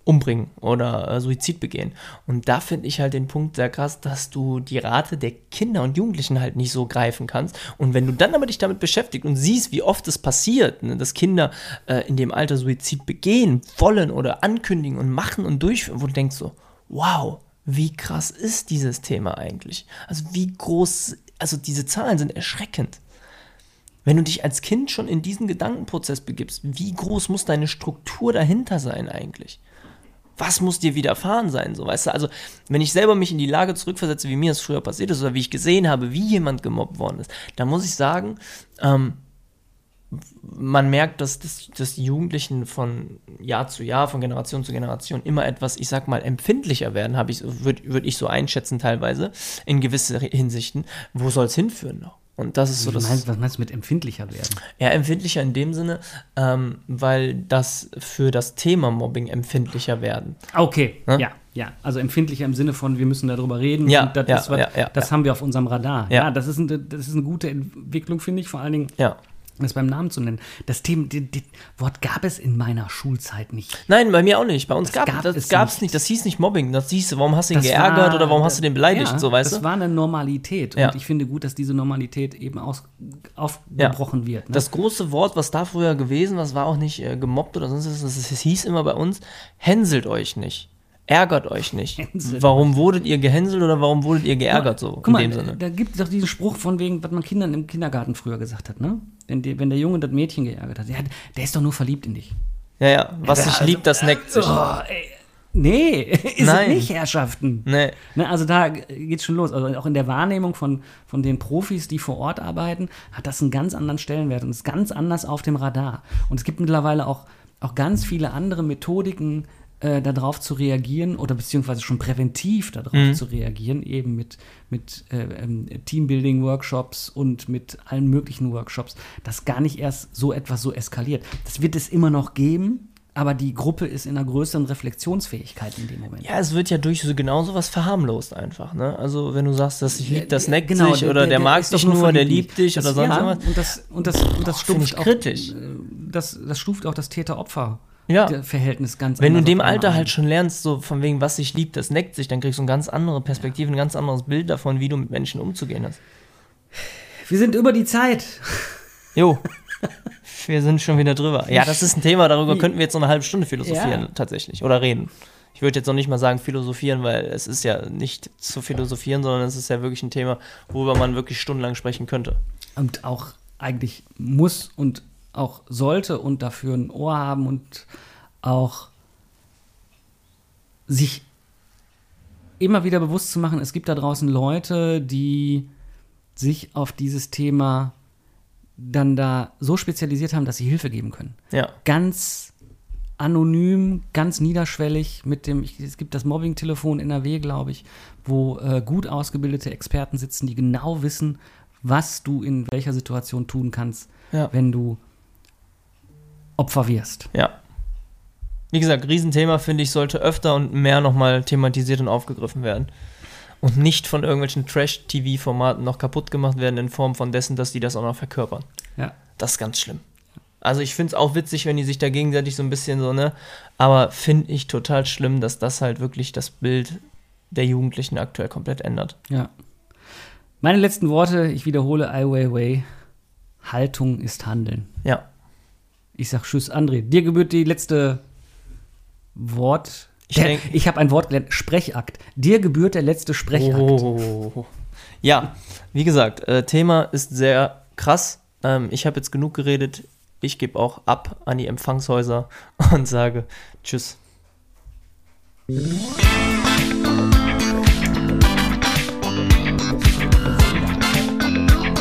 S2: umbringen oder äh, Suizid begehen. Und da finde ich halt den Punkt sehr krass, dass du die Rate der Kinder und Jugendlichen halt nicht so greifen kannst. Und wenn du dann aber dich damit beschäftigst und siehst, wie oft es passiert, ne, dass Kinder äh, in dem Alter Suizid begehen wollen oder ankündigen und machen und durchführen, wo du denkst so, wow, wie krass ist dieses Thema eigentlich? Also wie groß, also diese Zahlen sind erschreckend. Wenn du dich als Kind schon in diesen Gedankenprozess begibst, wie groß muss deine Struktur dahinter sein eigentlich? Was muss dir widerfahren sein, so weißt du? Also, wenn ich selber mich in die Lage zurückversetze, wie mir es früher passiert ist oder wie ich gesehen habe, wie jemand gemobbt worden ist, dann muss ich sagen, ähm, man merkt, dass, dass, dass die Jugendlichen von Jahr zu Jahr, von Generation zu Generation immer etwas, ich sag mal, empfindlicher werden, habe ich, würde würd ich so einschätzen teilweise, in gewisse Hinsichten. Wo soll es hinführen noch? Und das ist so
S1: Wie
S2: das.
S1: meinst, was meinst du mit empfindlicher werden?
S2: Ja, empfindlicher in dem Sinne, ähm, weil das für das Thema Mobbing empfindlicher werden.
S1: Okay,
S2: Ne?
S1: ja, ja. Also empfindlicher im Sinne von, wir müssen darüber reden.
S2: Ja,
S1: und das,
S2: ja,
S1: was,
S2: ja, ja,
S1: das haben wir auf unserem Radar.
S2: Ja.
S1: Ja, das, ist eine, das ist eine gute Entwicklung, finde ich, vor allen Dingen
S2: Ja.
S1: Das beim Namen zu nennen. Das Thema, die, die Wort gab es in meiner Schulzeit nicht.
S2: Nein, bei mir auch nicht. Bei uns
S1: Das
S2: gab, das
S1: es
S2: gab's
S1: nicht.
S2: nicht. Das hieß nicht Mobbing. Das hieß, warum hast du ihn
S1: Das
S2: geärgert
S1: war-
S2: oder warum hast du den beleidigt,
S1: ja,
S2: so weißt
S1: das
S2: du?
S1: war eine Normalität.
S2: Ja.
S1: Und ich finde gut, dass diese Normalität eben aus, aufgebrochen wird. Ne?
S2: Das große Wort, was da früher gewesen war, war auch nicht äh, gemobbt oder sonst was. Es, hieß immer bei uns, hänselt euch nicht. Ärgert euch nicht.
S1: Hänselt
S2: warum wurdet ihr gehänselt oder warum wurdet ihr geärgert, so
S1: Guck
S2: in
S1: mal,
S2: dem Sinne?
S1: da gibt es doch diesen Spruch von wegen, was man Kindern im Kindergarten früher gesagt hat, ne? Wenn, die, wenn der Junge das Mädchen geärgert hat, ja, der ist doch nur verliebt in dich.
S2: Ja, ja. Was sich
S1: also-
S2: liebt, das neckt sich.
S1: Oh, ey. Nee, ist
S2: Nein.
S1: es nicht, Herrschaften.
S2: Nee.
S1: Ne, also da geht's schon los. Also auch in der Wahrnehmung von, von den Profis, die vor Ort arbeiten, hat das einen ganz anderen Stellenwert und ist ganz anders auf dem Radar. Und es gibt mittlerweile auch, auch ganz viele andere Methodiken, äh, darauf zu reagieren oder beziehungsweise schon präventiv darauf
S2: Mhm.
S1: zu reagieren, eben mit, mit äh, ähm, Teambuilding-Workshops und mit allen möglichen Workshops, dass gar nicht erst so etwas so eskaliert. Das wird es immer noch geben, aber die Gruppe ist in einer größeren Reflexionsfähigkeit in dem Moment.
S2: Ja, es wird ja durch so genau sowas verharmlost einfach, ne? Also wenn du sagst, dass ich lieb, das neckt
S1: Genau,
S2: sich oder der, mag
S1: ist doch
S2: dich nur, der liebt dich oder sonst
S1: ja,
S2: irgendwas.
S1: Und das, und das, und das
S2: ich
S1: stumpft auch,
S2: kritisch.
S1: äh, das, das stuft auch das Täter-Opfer.
S2: Ja.
S1: Verhältnis ganz
S2: Wenn du dem Alter halt schon lernst, so von wegen, was sich liebt, das neckt sich, dann kriegst du eine ganz andere Perspektive, ein ganz anderes Bild davon, wie du mit Menschen umzugehen hast.
S1: Wir sind über die Zeit.
S2: Jo. Wir sind schon wieder drüber. Ja, das ist ein Thema, darüber könnten wir jetzt noch eine halbe Stunde philosophieren,
S1: Ja.
S2: tatsächlich. Oder reden. Ich würde jetzt noch nicht mal sagen philosophieren, weil es ist ja nicht zu philosophieren, sondern es ist ja wirklich ein Thema, worüber man wirklich stundenlang sprechen könnte.
S1: Und auch eigentlich muss und auch sollte und dafür ein Ohr haben und auch sich immer wieder bewusst zu machen, es gibt da draußen Leute, die sich auf dieses Thema dann da so spezialisiert haben, dass sie Hilfe geben können.
S2: Ja.
S1: ganz anonym, ganz niederschwellig mit dem, es gibt das Mobbing-Telefon NRW, glaube ich, wo äh, gut ausgebildete Experten sitzen, die genau wissen, was du in welcher Situation tun kannst,
S2: Ja.
S1: wenn du Opfer wirst.
S2: Ja. Wie gesagt, Riesenthema, finde ich, sollte öfter und mehr nochmal thematisiert und aufgegriffen werden. Und nicht von irgendwelchen Trash-TV-Formaten noch kaputt gemacht werden in Form von dessen, dass die das auch noch verkörpern.
S1: Ja.
S2: Das ist ganz schlimm. Also ich finde es auch witzig, wenn die sich da gegenseitig so ein bisschen so, ne? Aber finde ich total schlimm, dass das halt wirklich das Bild der Jugendlichen aktuell komplett ändert.
S1: Ja. Meine letzten Worte, ich wiederhole Ai Weiwei. Haltung ist Handeln.
S2: Ja.
S1: Ich sag Tschüss, André. Dir gebührt die letzte Wort.
S2: Ich
S1: Der- ich habe ein Wort gelernt. Sprechakt. Dir gebührt der letzte Sprechakt.
S2: Oh. Ja, wie gesagt, äh, Thema ist sehr krass. Ähm, ich habe jetzt genug geredet. Ich gebe auch ab an die Empfangshäuser und sage Tschüss.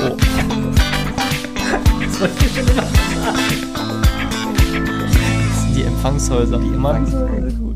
S2: Oh. Empfangshäuser. Die
S1: Empfangshäuser.